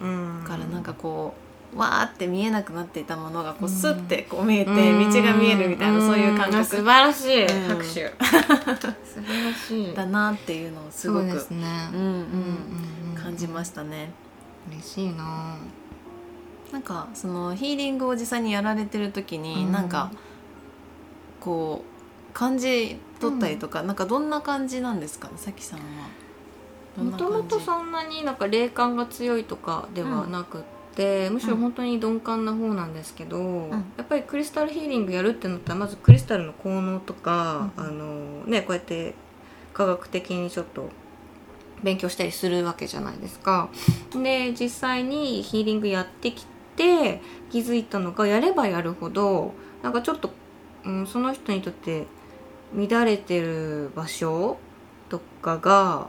Speaker 2: うん
Speaker 1: からなんかこうわーって見えなくなっていたものがこうスッてこう見えて
Speaker 2: うん。
Speaker 1: 道が見えるみたいなそういう感
Speaker 2: んあ素
Speaker 1: 覚
Speaker 2: 晴らしい、
Speaker 1: うん。
Speaker 2: 拍手。素晴らしい。
Speaker 1: だなっていうのをすごく
Speaker 2: すね、
Speaker 1: うんうん
Speaker 2: うん。
Speaker 1: 感じましたね。
Speaker 2: 嬉しいな。
Speaker 1: なんかそのヒーリングを実際にやられてる時に、
Speaker 2: うん。
Speaker 1: なんかこう感じ取ったりとか、なんかどんな感じなんですかさきさんは。
Speaker 2: もともとそんなになんか霊感が強いとかではなくって、むしろ本当に鈍感な方なんですけど、やっぱりクリスタルヒーリングやるってなったらまずクリスタルの効能とか、
Speaker 1: うん
Speaker 2: あのねこうやって科学的にちょっと勉強したりするわけじゃないですか。で実際にヒーリングやってきて気づいたのがやればやるほどなんかちょっと、うん、その人にとって乱れてる場所とかが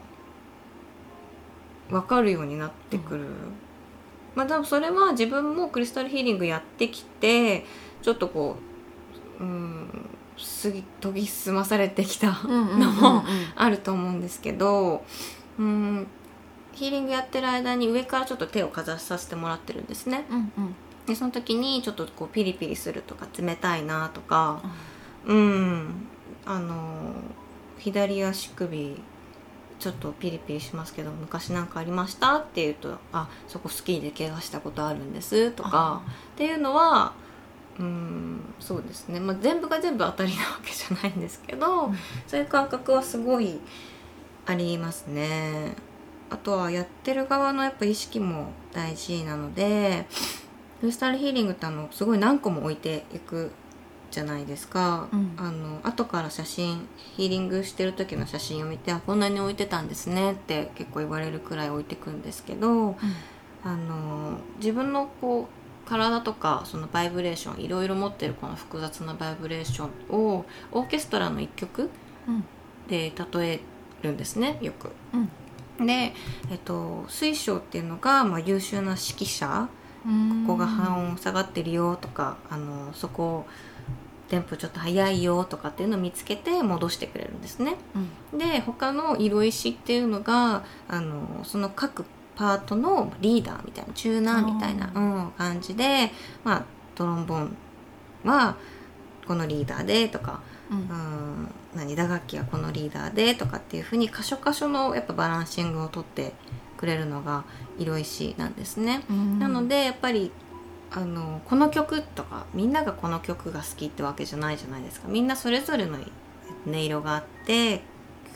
Speaker 2: 分かるようになってくる。まあ多分それは自分もクリスタルヒーリングやってきてちょっとこう、うん、すぎ研ぎ澄まされてきたのもあると思うんですけど、うん、ヒーリングやってる間に上からちょっと手をかざさせてもらってるんですね。
Speaker 1: うんうん
Speaker 2: でその時にちょっとこうピリピリするとか冷たいなとか、うん、あの左足首ちょっとピリピリしますけど昔なんかありました？って言うと「あそこスキーで怪我したことあるんです」とかっていうのはうんそうですね、まあ、全部が全部当たりなわけじゃないんですけど、
Speaker 1: うん。
Speaker 2: そういう感覚はすごいありますね。あとはやってる側のやっぱ意識も大事なのでクリスタルヒーリングってあのすごい何個も置いていくじゃないですか、
Speaker 1: うん。
Speaker 2: あの後から写真ヒーリングしてる時の写真を見てあこんなに置いてたんですねって結構言われるくらい置いてくんですけどあの自分のこう体とかそのバイブレーションいろいろ持ってるこの複雑なバイブレーションをオーケストラの一曲
Speaker 1: うん。
Speaker 2: で例えるんですねよく。
Speaker 1: うん。
Speaker 2: で、えっと、水晶っていうのが、まあ、優秀な指揮者。
Speaker 1: うん。
Speaker 2: ここが半音下がってるよとかあのそこテンポちょっと速いよとかっていうのを見つけて戻してくれるんですね。
Speaker 1: うん
Speaker 2: で他の色石っていうのがあのその各パートのリーダーみたいなチューナーみたいな、
Speaker 1: あ
Speaker 2: うん、感じで、まあ、トロンボーンはこのリーダーでとか、
Speaker 1: うん
Speaker 2: うん、何打楽器はこのリーダーでとかっていうふうに箇所箇所のやっぱバランシングをとってくれるのが色石なんですね。
Speaker 1: うん
Speaker 2: なのでやっぱりあのこの曲とかみんながこの曲が好きってわけじゃないじゃないですか。みんなそれぞれの音色があって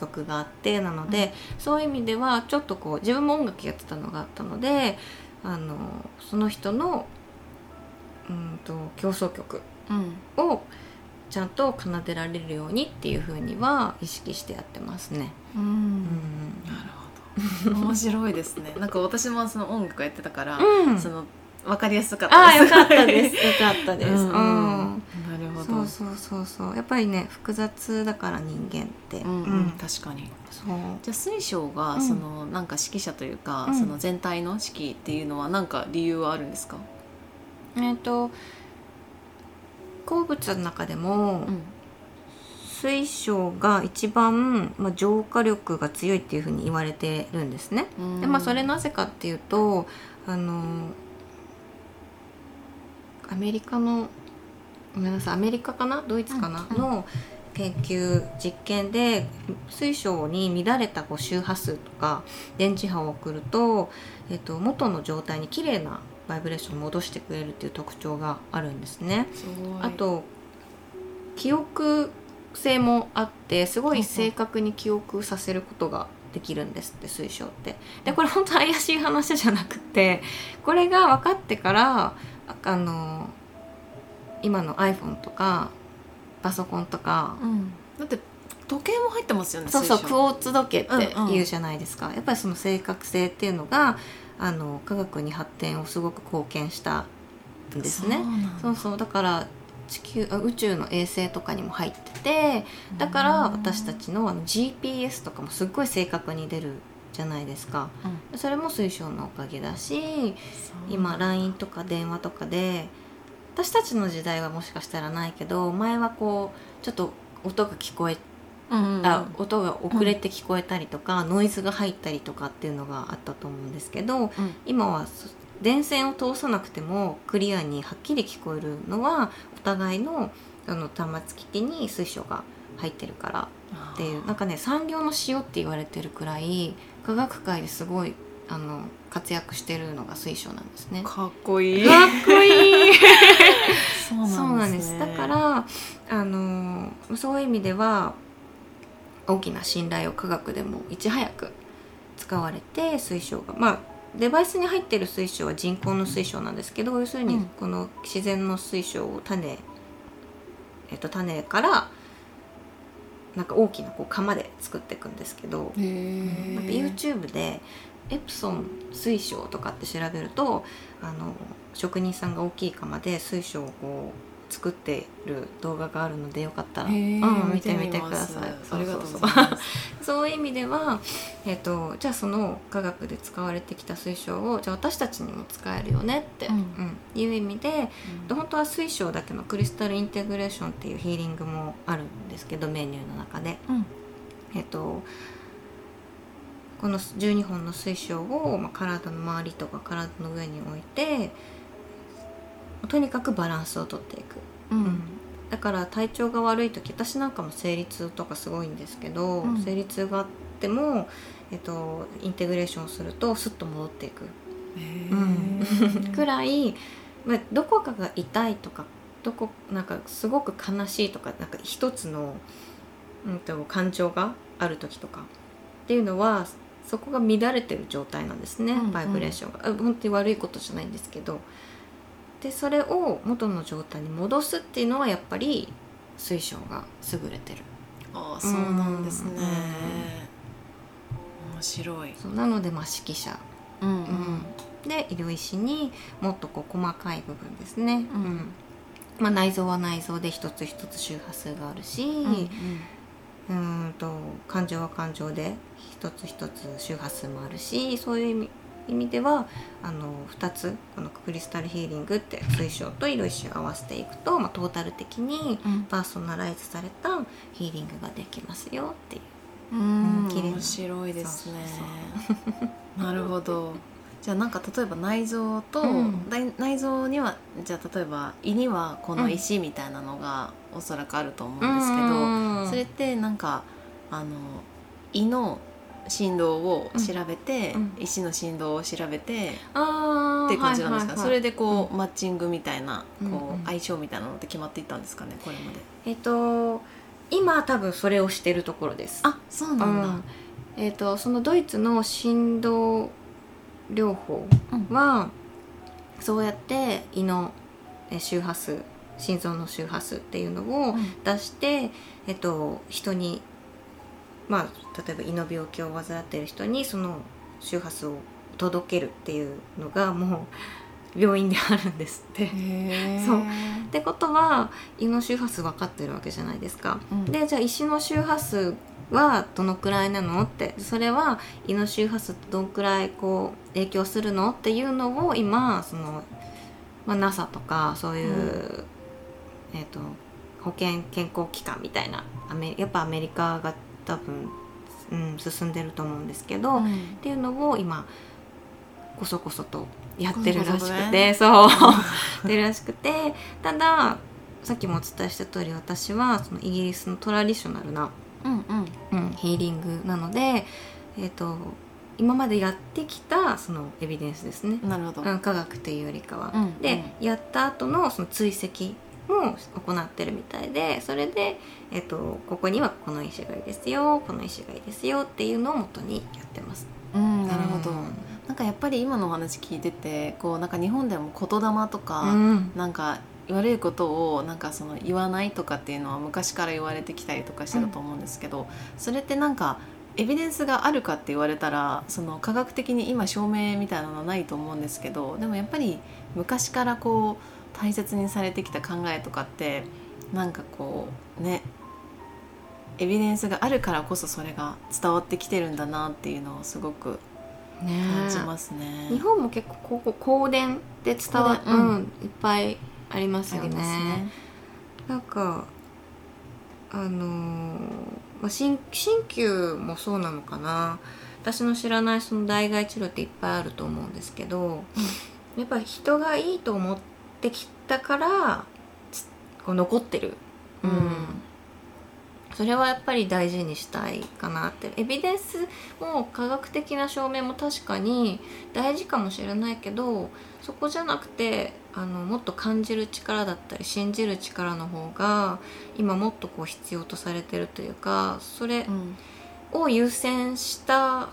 Speaker 2: 曲があってなので、そういう意味ではちょっとこう自分も音楽やってたのがあったのであのその人のうんと競争曲
Speaker 1: うん。
Speaker 2: をちゃんと奏でられるようにっていうふうには意識してやってますね。
Speaker 1: うん。
Speaker 2: うん。
Speaker 1: なるほど。面白いですね。なんか私もその音楽やってたから、
Speaker 2: うん。
Speaker 1: その分かりやすかっ
Speaker 2: あ
Speaker 1: たです。
Speaker 2: あよかったです。よかったです。
Speaker 1: うん。
Speaker 2: うん。
Speaker 1: なるほど。
Speaker 2: そうそうそうそう。やっぱりね複雑だから人間って。
Speaker 1: うんうん確かに。
Speaker 2: そう。
Speaker 1: じゃあ水晶が
Speaker 2: うん。
Speaker 1: そのなんか指揮者というか、
Speaker 2: うん。
Speaker 1: その全体の指揮っていうのは何か理由はあるんですか、
Speaker 2: えっ、と鉱物の中でも、
Speaker 1: うん。
Speaker 2: 水晶が一番、まあ、浄化力が強いっていうふうに言われてるんですね。でまあそれなぜかっていうとあのアメリカのごめんなさいアメリカかな？ドイツかな、
Speaker 1: うん。
Speaker 2: の研究実験で水晶に乱れたこう周波数とか電磁波を送ると、えっと、元の状態に綺麗なバイブレーションを戻してくれるっていう特徴があるんですね。
Speaker 1: す
Speaker 2: あと記憶性もあってすごい正確に記憶させることができるんですって水晶って。でこれ本当怪しい話じゃなくてこれが分かってからああの今の iPhone とかパソコンとか。
Speaker 1: うん、だって時計も入ってますよね
Speaker 2: そうそうクォーツ時計って
Speaker 1: うんうん。
Speaker 2: 言うじゃないですか、やっぱりその正確性っていうのがあの科学に発展をすごく貢献したんですね。
Speaker 1: そう
Speaker 2: そうだから地球あ宇宙の衛星とかにも入っててだから私たちのあの GPS とかもすっごい正確に出るじゃないですか。
Speaker 1: うん。
Speaker 2: それも水晶のおかげだし
Speaker 1: そう。
Speaker 2: 今 LINE とか電話とかで私たちの時代はもしかしたらないけど前はこうちょっと音が聞こえ
Speaker 1: うんうんうん。
Speaker 2: た、音が遅れて聞こえたりとか、ノイズが入ったりとかっていうのがあったと思うんですけど
Speaker 1: うん。
Speaker 2: 今はそ電線を通さなくてもクリアにはっきり聞こえるのはお互いのあの端末機器に水晶が入ってるからっていうなんかね産業の塩って言われてるくらい科学界ですごいあの活躍してるのが水晶なんですね。か
Speaker 1: かっこいい。
Speaker 2: っこいい。
Speaker 1: そう
Speaker 2: なん
Speaker 1: なですね。
Speaker 2: んです。だからあのそういう意味では大きな信頼を科学でもいち早く使われて水晶がまあデバイスに入ってる水晶は人工の水晶なんですけど要するに
Speaker 1: うん
Speaker 2: この自然の水晶を種、えっと、種からなんか大きなこう釜で作っていくんですけど、
Speaker 1: へえ
Speaker 2: なんか YouTube でエプソン水晶とかって調べるとあの職人さんが大きい釜で水晶をこう作ってる動画があるのでよかったら、うん、見てみてください。そうそう
Speaker 1: ます
Speaker 2: そう そういう意味では、えっとじゃあその科学で使われてきた水晶をじゃあ私たちにも使えるよねって、
Speaker 1: うん。
Speaker 2: うんいう意味で本当は水晶だけのクリスタルインテグレーションっていうヒーリングもあるんですけどメニューの中で。
Speaker 1: うん。
Speaker 2: えっと、この12本の水晶を、まあ、体の周りとか体の上に置いてとにかくバランスをとっていく、
Speaker 1: うん
Speaker 2: だから体調が悪い時私なんかも生理痛とかすごいんですけど、
Speaker 1: うん。
Speaker 2: 生理痛があっても、えっと、インテグレーションするとスッと戻っていく。
Speaker 1: へ
Speaker 2: うん。
Speaker 1: え
Speaker 2: くらい、まあ、どこかが痛いとかどこなんかすごく悲しいとかなんか一つの、うん、と感情がある時とかっていうのはそこが乱れてる状態なんですね、バイブレーションが。あ本当に悪いことじゃないんですけどでそれを元の状態に戻すっていうのはやっぱり水晶が優れてる。
Speaker 1: ああそうなんですね。
Speaker 2: うん。
Speaker 1: 面白い。
Speaker 2: そうなのでまあ指揮者
Speaker 1: うん。
Speaker 2: うん。で医療医師にもっとこう細かい部分ですね、
Speaker 1: うん。
Speaker 2: まあ、内臓は内臓で一つ一つ周波数があるし、
Speaker 1: うん。
Speaker 2: うーんと感情は感情で一つ一つ周波数もあるしそういう意味意味ではあの2つこのクリスタルヒーリングって水晶と医療医師を合わせていくと、まあ、トータル的に
Speaker 1: うん。
Speaker 2: パーソナライズされたヒーリングができますよっていう。
Speaker 1: うん。面白いですね。なるほど。じゃあなんか例えば内臓と、
Speaker 2: うん。
Speaker 1: 内内臓にはじゃあ例えば胃にはこの石みたいなのがおそらくあると思うんですけど、
Speaker 2: うん。
Speaker 1: それってなんかあの胃の振動を調べて、
Speaker 2: うん
Speaker 1: 石の振動を調べて
Speaker 2: あー
Speaker 1: っていう感じなんですか、
Speaker 2: はいはいはい
Speaker 1: それでこう、マッチングみたいなこう、
Speaker 2: うんうん。
Speaker 1: 相性みたいなのって決まっていったんですかね？これまで。
Speaker 2: えっと今多分それをしてるところです。
Speaker 1: あそうなんだ、
Speaker 2: うん。えー、とそのドイツの振動療法
Speaker 1: うん。
Speaker 2: は、そうやって胃のえー周波数心臓の周波数っていうのを
Speaker 1: うん。
Speaker 2: 出して、えっと、人にまあ例えば胃の病気を患っている人にその周波数を届けるっていうのがもう病院であるんですって。そう。ってことは胃の周波数分かってるわけじゃないですか。
Speaker 1: うん。
Speaker 2: でじゃあ石の周波数はどのくらいなのって。それは胃の周波数ってどのくらいこう影響するのっていうのを今その、まあ、NASA とかそういう、えっ、と保健健康機関みたいなやっぱアメリカが多分、うん、進んでると思うんですけど、っ
Speaker 1: うん。
Speaker 2: ていうのを今こそこそとやってるらしくて、
Speaker 1: ね
Speaker 2: そう。てるらしくてたださっきもお伝えした通り私はそのイギリスのトラディショナルな、
Speaker 1: うんうん。
Speaker 2: うん、ヒーリングなので、えー、と今までやってきたそのエビデンスですね、
Speaker 1: なるほど、
Speaker 2: うん科学というよりかは。
Speaker 1: うん。
Speaker 2: で、やった後のその追跡も行ってるみたいでそれで、えっとここにはこの石がいいですよこの石がいいですよっていうのを元にやってます。
Speaker 1: うん。なるほど、
Speaker 2: うん
Speaker 1: なんかやっぱり今のお話聞いててこうなんか日本でも言霊とか、
Speaker 2: うん。
Speaker 1: なんか悪いことをなんかその言わないとかっていうのは昔から言われてきたりとかしてたと思うんですけど、それってなんかエビデンスがあるかって言われたらその科学的に今証明みたいなのはないと思うんですけどでもやっぱり昔からこう大切にされてきた考えとかってなんかこうねエビデンスがあるからこそそれが伝わってきてるんだなっていうのをすごく
Speaker 2: ね
Speaker 1: 感じますね。
Speaker 2: 日本も結構ここ香典で伝わ
Speaker 1: うん
Speaker 2: うん、いっぱいありますよね。
Speaker 1: ね。
Speaker 2: なんかあのーまあ、鍼鍼灸もそうなのかな私の知らないその代替治療っていっぱいあると思うんですけど、やっぱ人がいいと思ってきたからつこう残ってる、
Speaker 1: うん。
Speaker 2: それはやっぱり大事にしたいかなって。エビデンスも科学的な証明も確かに大事かもしれないけどそこじゃなくてあのもっと感じる力だったり信じる力の方が今もっとこう必要とされてるというかそれ
Speaker 1: うん。
Speaker 2: を優先した、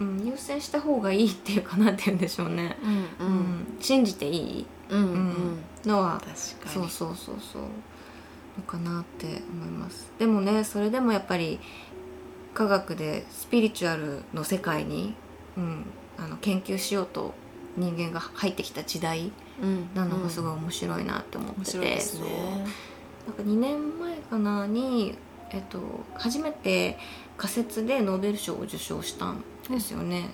Speaker 2: うん、優先した方がいいっていうかなっていうんでしょうね、
Speaker 1: うん
Speaker 2: うん。信じていい
Speaker 1: うんうん
Speaker 2: うんのは
Speaker 1: 確かに。
Speaker 2: そうそうそうそう。のかなって思います。でもねそれでもやっぱり科学でスピリチュアルの世界に、うん、あの研究しようと人間が入ってきた時代
Speaker 1: うん
Speaker 2: なのがすごい
Speaker 1: い
Speaker 2: 面白いなって思ってて、そう
Speaker 1: ね。
Speaker 2: なんか2年前かなに、えっと、初めて仮説でノーベル賞を受賞したんですよね。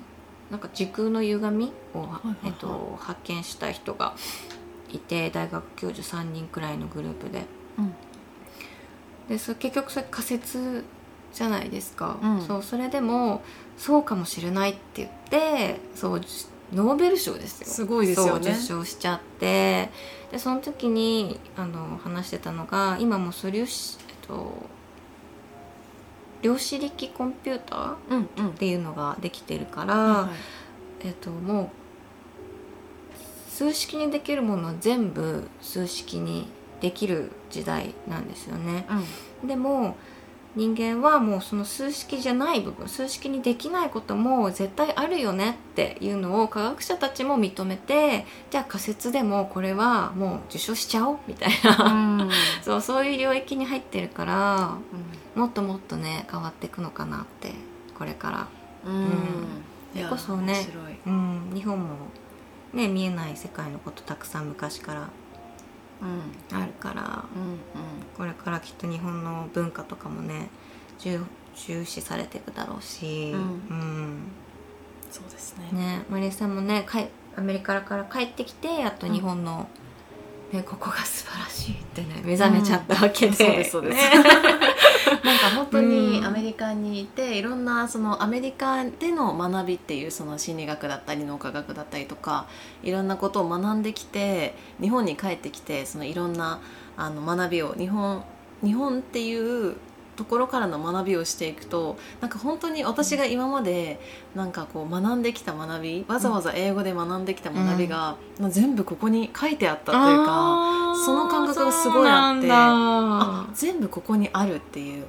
Speaker 2: なんか時空の歪みを、えっと、発見した人がいて大学教授3人くらいのグループで。
Speaker 1: うん。
Speaker 2: でそれ結局それ仮説じゃないですか、
Speaker 1: うん。
Speaker 2: そうそれでもそうかもしれないって言ってそうノーベル賞ですよ。
Speaker 1: すごいですよね。
Speaker 2: 受賞しちゃって。でその時にあの話してたのが今もう素粒子えっと量子力コンピューターっていうのができてるから、
Speaker 1: はい
Speaker 2: えっともう数式にできるものは全部数式にできる時代なんですよね。
Speaker 1: うん
Speaker 2: でも人間はもうその数式じゃない部分数式にできないことも絶対あるよねっていうのを科学者たちも認めてじゃあ仮説でもこれはもう受賞しちゃおうみたいな、
Speaker 1: うん。
Speaker 2: そうそういう領域に入ってるからもっともっとね変わっていくのかなってこれから、
Speaker 1: うん。いや
Speaker 2: こそねうん、日本もね見えない世界のことたくさん昔から
Speaker 1: うん
Speaker 2: あるから。
Speaker 1: うん
Speaker 2: これからきっと日本の文化とかもね重重視されていくだろうし、
Speaker 1: うん。
Speaker 2: うん。
Speaker 1: そうですね。
Speaker 2: ねマリエさんもねかいアメリカから帰ってきてやっと日本の、ね、ここが素晴らしいってね目覚めちゃったわけで、
Speaker 1: うんそうですそうです。
Speaker 2: ね。
Speaker 1: なんか本当に
Speaker 2: うん。
Speaker 1: アメリカにいていろんなそのアメリカでの学びっていうその心理学だったり脳科学だったりとかいろんなことを学んできて日本に帰ってきてそのいろんなあの学びを日本日本っていうところからの学びをしていくとなんか本当に私が今までなんかこう学んできた学びわざわざ英語で学んできた学びが、もう全部ここに書いてあったというか、その感覚がすごいあってあ全部ここにあるっていう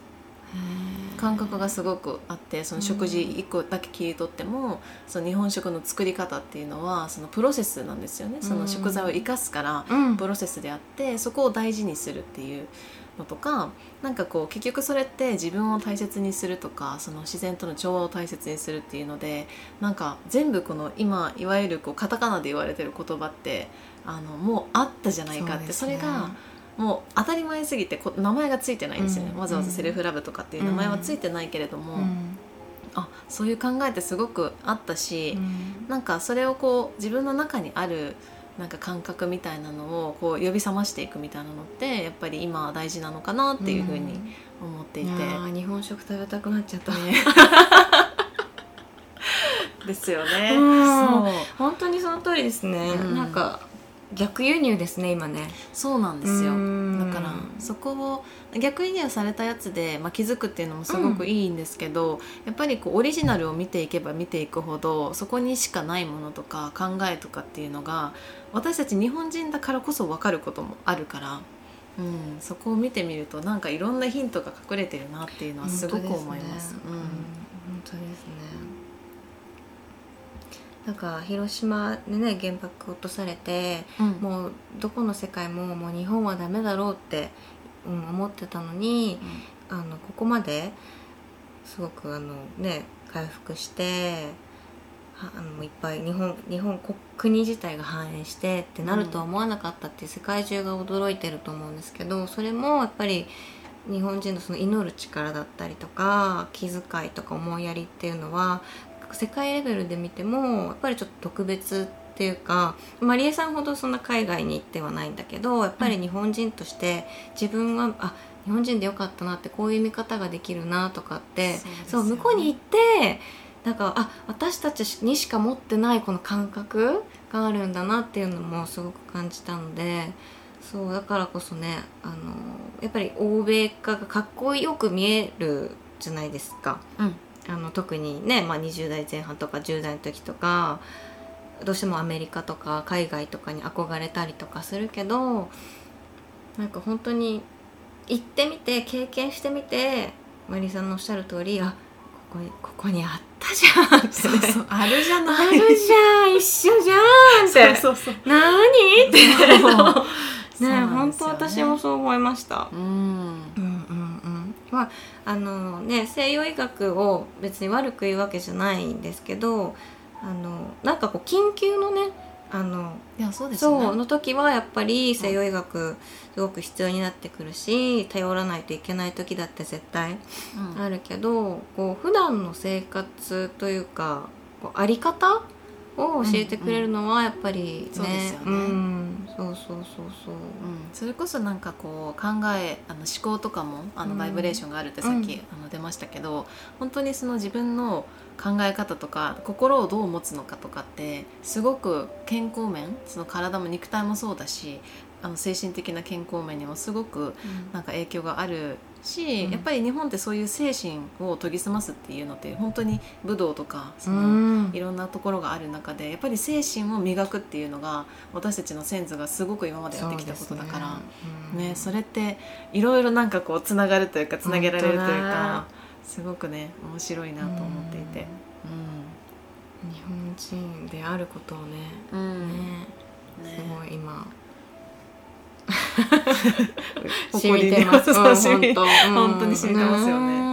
Speaker 1: 感覚がすごくあってその食事1個だけ切り取っても、その日本食の作り方っていうのはそのプロセスなんですよね、その食材を生かすから
Speaker 2: うん。
Speaker 1: プロセスであってそこを大事にするっていうのとかなんかこう結局それって自分を大切にするとかその自然との調和を大切にするっていうのでなんか全部この今いわゆるこうカタカナで言われてる言葉ってあのもうあったじゃないかってそ,、
Speaker 2: ね。
Speaker 1: れがもう当たり前すぎてこ名前がついてないんですよね、
Speaker 2: うん
Speaker 1: わざわざセルフラブとかっていう名前はついてないけれども、
Speaker 2: うん。
Speaker 1: あそういう考えってすごくあったし、
Speaker 2: うん。
Speaker 1: なんかそれをこう自分の中にあるなんか感覚みたいなのをこう呼び覚ましていくみたいなのってやっぱり今大事なのかなっていうふうに思っていて、
Speaker 2: いやー日本食食べたくなっちゃった、
Speaker 1: ね。ですよね。
Speaker 2: うん。
Speaker 1: そう。
Speaker 2: 本当にその通りですね、
Speaker 1: うん。
Speaker 2: なんか逆輸入ですね今ね。
Speaker 1: そうなんですよ。
Speaker 2: うん。
Speaker 1: だからそこを逆輸入されたやつで、まあ、気づくっていうのもすごくいいんですけど、やっぱりこうオリジナルを見ていけば見ていくほどそこにしかないものとか考えとかっていうのが私たち日本人だからこそ分かることもあるから、うん、そこを見てみるとなんかいろんなヒントが隠れてるなっていうのはすごく思います。
Speaker 2: すね,、うん、本当ですねなんか広島でね原爆落とされて
Speaker 1: うん。
Speaker 2: もうどこの世界ももう日本はダメだろうって、うん、思ってたのにあのここまですごくあのね回復してはあのいっぱい日本日本国国自体が繁栄してってなるとは思わなかったって世界中が驚いてると思うんですけどそれもやっぱり日本人のその祈る力だったりとか気遣いとか思いやりっていうのは世界レベルで見てもやっぱりちょっと特別っていうかマリエさんほどそんな海外に行ってはないんだけどやっぱり日本人として自分はあ日本人でよかったなってこういう見方ができるなとかって
Speaker 1: そうね
Speaker 2: そう向こうに行ってなんかあ私たちにしか持ってないこの感覚があるんだなっていうのもすごく感じたのでそうだからこそねあのやっぱり欧米化がかっこよく見えるじゃないですか。
Speaker 1: うん
Speaker 2: あの特にね、まあ、20代前半とか10代の時とかどうしてもアメリカとか海外とかに憧れたりとかするけどなんか本当に行ってみて経験してみてマリさんのおっしゃる通りあここにここにあったじゃんって。ね
Speaker 1: そうそうあるじゃ
Speaker 2: あ
Speaker 1: ない。
Speaker 2: るじゃん一緒じゃんって。
Speaker 1: そうそうそう。
Speaker 2: 何って
Speaker 1: そう。
Speaker 2: ね。本当私もそう思いました。
Speaker 1: うん。
Speaker 2: うんうんうん。まああのね西洋医学を別に悪く言うわけじゃないんですけどあのなんかこう緊急のねあの
Speaker 1: いやそうですよね。
Speaker 2: そうの時はやっぱり西洋医学すごく必要になってくるし頼らないといけない時だって絶対
Speaker 1: うん。
Speaker 2: あるけどこう普段の生活というかこうあり方を教えてくれるのはやっぱりね、
Speaker 1: そうですよね。
Speaker 2: うん、そうそうそうそう。
Speaker 1: うん、それこそなんかこう考えあの思考とかもあの
Speaker 2: うん。
Speaker 1: バイブレーションがあるってさっき、
Speaker 2: うん。
Speaker 1: あの出ましたけど本当にその自分の考え方とか心をどう持つのかとかってすごく健康面その体も肉体もそうだしあの精神的な健康面にもすごくなんか影響があるし、
Speaker 2: うん。
Speaker 1: やっぱり日本ってそういう精神を研ぎ澄ますっていうのって本当に武道とかその、
Speaker 2: うん。
Speaker 1: いろんなところがある中でやっぱり精神を磨くっていうのが私たちの先祖がすごく今までやってきたことだから
Speaker 2: そね。
Speaker 1: ねそれっていろいろなんかこうつながるというかつなげられるというか
Speaker 2: だ
Speaker 1: すごくね面白いなと思っていて。
Speaker 2: 日本人であることをねねすごい今
Speaker 1: 誇
Speaker 2: 染
Speaker 1: りに
Speaker 2: みてます。うん
Speaker 1: そう染み
Speaker 2: 本当。
Speaker 1: に染みてますよね。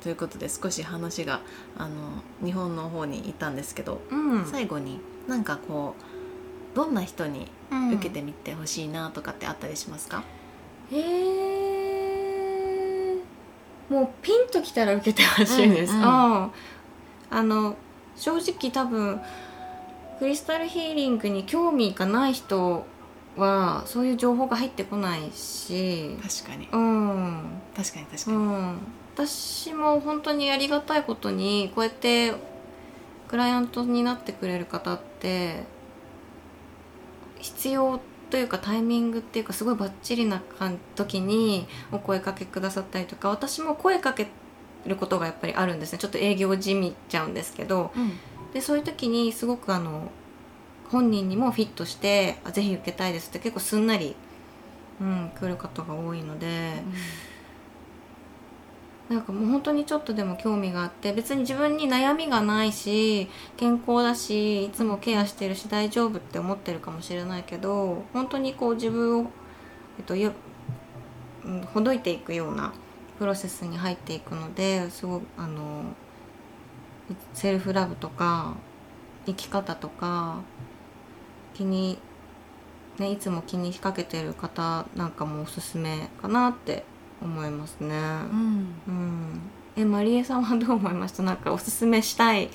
Speaker 1: ということで少し話があの日本の方に行ったんですけど、
Speaker 2: うん。
Speaker 1: 最後になんかこうどんな人に
Speaker 2: うん。
Speaker 1: 受けてみてほしいなとかってあったりしますか、
Speaker 2: えー、もうピンときたら受けてほしいです。
Speaker 1: う
Speaker 2: うんん。
Speaker 1: うん。
Speaker 2: あの正直多分クリスタルヒーリングに興味がない人はそういう情報が入ってこないし、
Speaker 1: 確かに。
Speaker 2: うん、
Speaker 1: 確かに確かに、
Speaker 2: うん、私も本当にありがたいことにこうやってクライアントになってくれる方って必要というかタイミングっていうかすごいバッチリな時にお声かけくださったりとか私も声かけることがやっぱりあるんですね。ちょっと営業地味ちゃうんですけどでそういう時にすごくあの本人にもフィットして「あぜひ受けたいです」って結構すんなり、うん、来る方が多いので。なんかもう本当にちょっとでも興味があって別に自分に悩みがないし健康だしいつもケアしてるし大丈夫って思ってるかもしれないけど本当にこう自分を、えっと、ようん、ほどいていくようなプロセスに入っていくのですごくあのセルフラブとか生き方とか気に、ね、いつも気にかけてる方なんかもおすすめかなって思いますね。うん、うん、えマリエさんはどう思いました？なんかおすすめしたい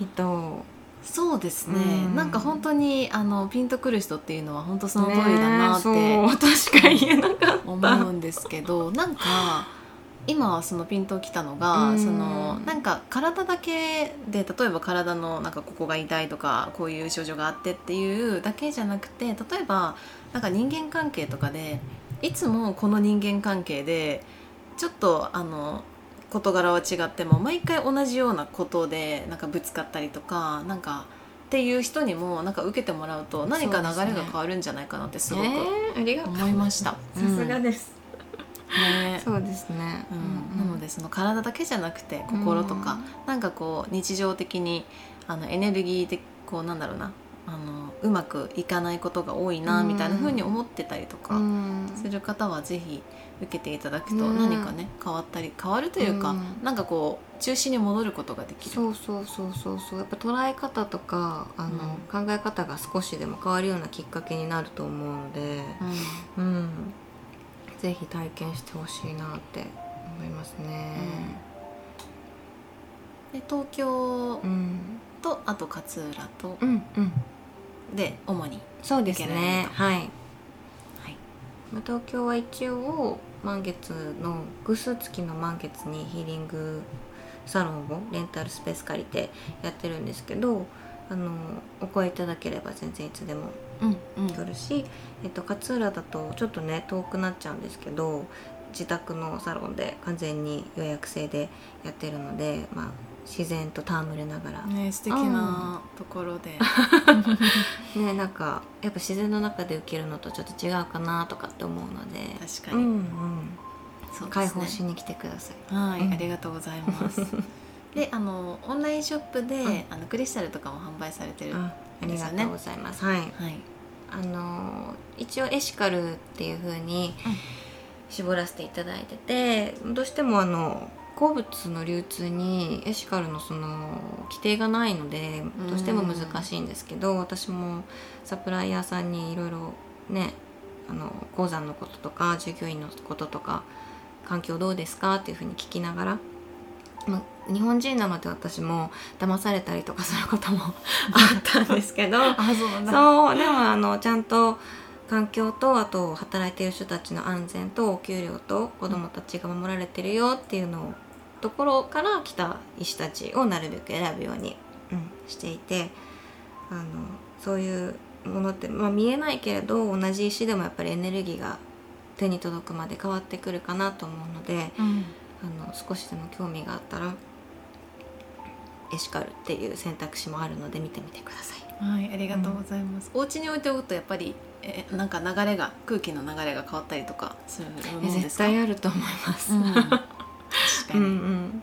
Speaker 2: 人。
Speaker 1: そうですね、うん、なんか本当にあのピンとくる人っていうのは本当その通りだなって、
Speaker 2: ね、確かに言えなかった。
Speaker 1: 思うんですけどなんか今そのピンときたのが、うん、そのなんか体だけで例えば体のなんかここが痛いとかこういう症状があってっていうだけじゃなくて例えばなんか人間関係とかでいつもこの人間関係でちょっとあの事柄は違っても毎回同じようなことでなんかぶつかったりとかなんかっていう人にもなんか受けてもらうと何か流れが変わるんじゃないかなってすごく思いました。
Speaker 2: さすがです、
Speaker 1: ね、
Speaker 2: そうですね、
Speaker 1: うん、なのでその体だけじゃなくて心とか、うん、なんかこう日常的にあのエネルギーでこうなんだろうなあのうまくいかないことが多いなみたいなふうに思ってたりとかする方はぜひ受けていただくと何かね変わったり変わるというか、うん、なんかこう中心に戻ることができる。
Speaker 2: そうそうそうそうそう。やっぱ捉え方とかあの、うん、考え方が少しでも変わるようなきっかけになると思うので、うん、うん、ぜひ体験してほしいなって思いますね。
Speaker 1: で東京と、あと勝浦と、
Speaker 2: うんうん、
Speaker 1: で主に
Speaker 2: そうですね。はい、はい。まあ、東京は一応満月の偶数月の満月にヒーリングサロンをレンタルスペース借りてやってるんですけどあのお声いただければ全然いつでも来るし、うん。うん、えっと、勝浦だとちょっとね遠くなっちゃうんですけど自宅のサロンで完全に予約制でやってるので、まあ、自然と戯れながら。
Speaker 1: ね素敵なところで。
Speaker 2: ねなんかやっぱ自然の中で受けるのとちょっと違うかなとかって思うので。
Speaker 1: 確かに、うんうん。
Speaker 2: そう、ね、解放しに来てくださ
Speaker 1: い。はい、うん、ありがとうございます。であのオンラインショップで、うん、あのクリスタルとかも販売されてる
Speaker 2: んですよね。ありがとうございます。はい、はい、あの一応エシカルっていうふうに絞らせていただいててどうしてもあの鉱物の流通にエシカルのその規定がないのでどうしても難しいんですけど、私もサプライヤーさんにいろいろねあの鉱山のこととか従業員のこととか環境どうですかっていうふうに聞きながら、ま日本人なので私も騙されたりとかすることも あったんですけどそうでもあのちゃんと環境とあと働いている人たちの安全とお給料と子どもたちが守られてるよっていうのをところから来た石たちをなるべく選ぶように、うん、していてあのそういうものって、まあ、見えないけれど同じ石でもやっぱりエネルギーが手に届くまで変わってくるかなと思うので、うん、あの少しでも興味があったらエシカルっていう選択肢もあるので見てみてください。
Speaker 1: はいありがとうございます。うん、お家に置いておくとやっぱりえなんか流れが空気の流れが変わったりとかするものですか？
Speaker 2: 絶対あると思います。うんかに、うんうん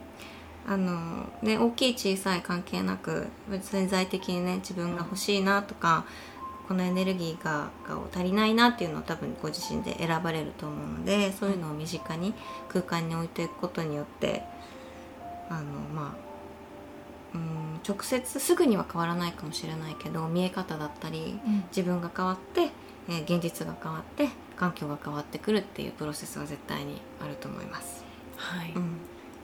Speaker 2: あのね、大きい小さい関係なく潜在的にね自分が欲しいなとか、このエネルギーがが足りないなっていうのを多分ご自身で選ばれると思うのでそういうのを身近に空間に置いていくことによってあのまあうん直接すぐには変わらないかもしれないけど見え方だったり、うん、自分が変わって、えー、現実が変わって環境が変わってくるっていうプロセスは絶対にあると思います。
Speaker 1: はい、うん。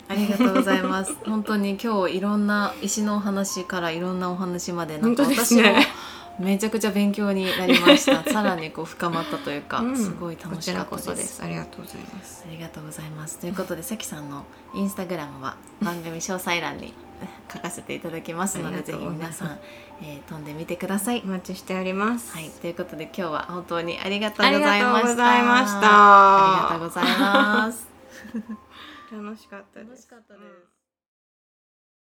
Speaker 1: ありがとうございます。本当に今日いろんな石のお話からいろんなお話までなんか私もめちゃくちゃ勉強になりました。さらにこう深まったというか、
Speaker 2: うん。
Speaker 1: すごい楽しかったで
Speaker 2: す。すありがとうございます。
Speaker 1: ありがとうございます。ということで関さんのインスタグラムは番組詳細欄に 書かせていただきますのでぜひ皆さん、えー飛んでみてください。
Speaker 2: お待ちしております。
Speaker 1: はい、ということで今日は本当にありがとうございました。
Speaker 2: がとうございました。
Speaker 1: ありがとうございます。
Speaker 2: 楽しかったです。
Speaker 1: かったです。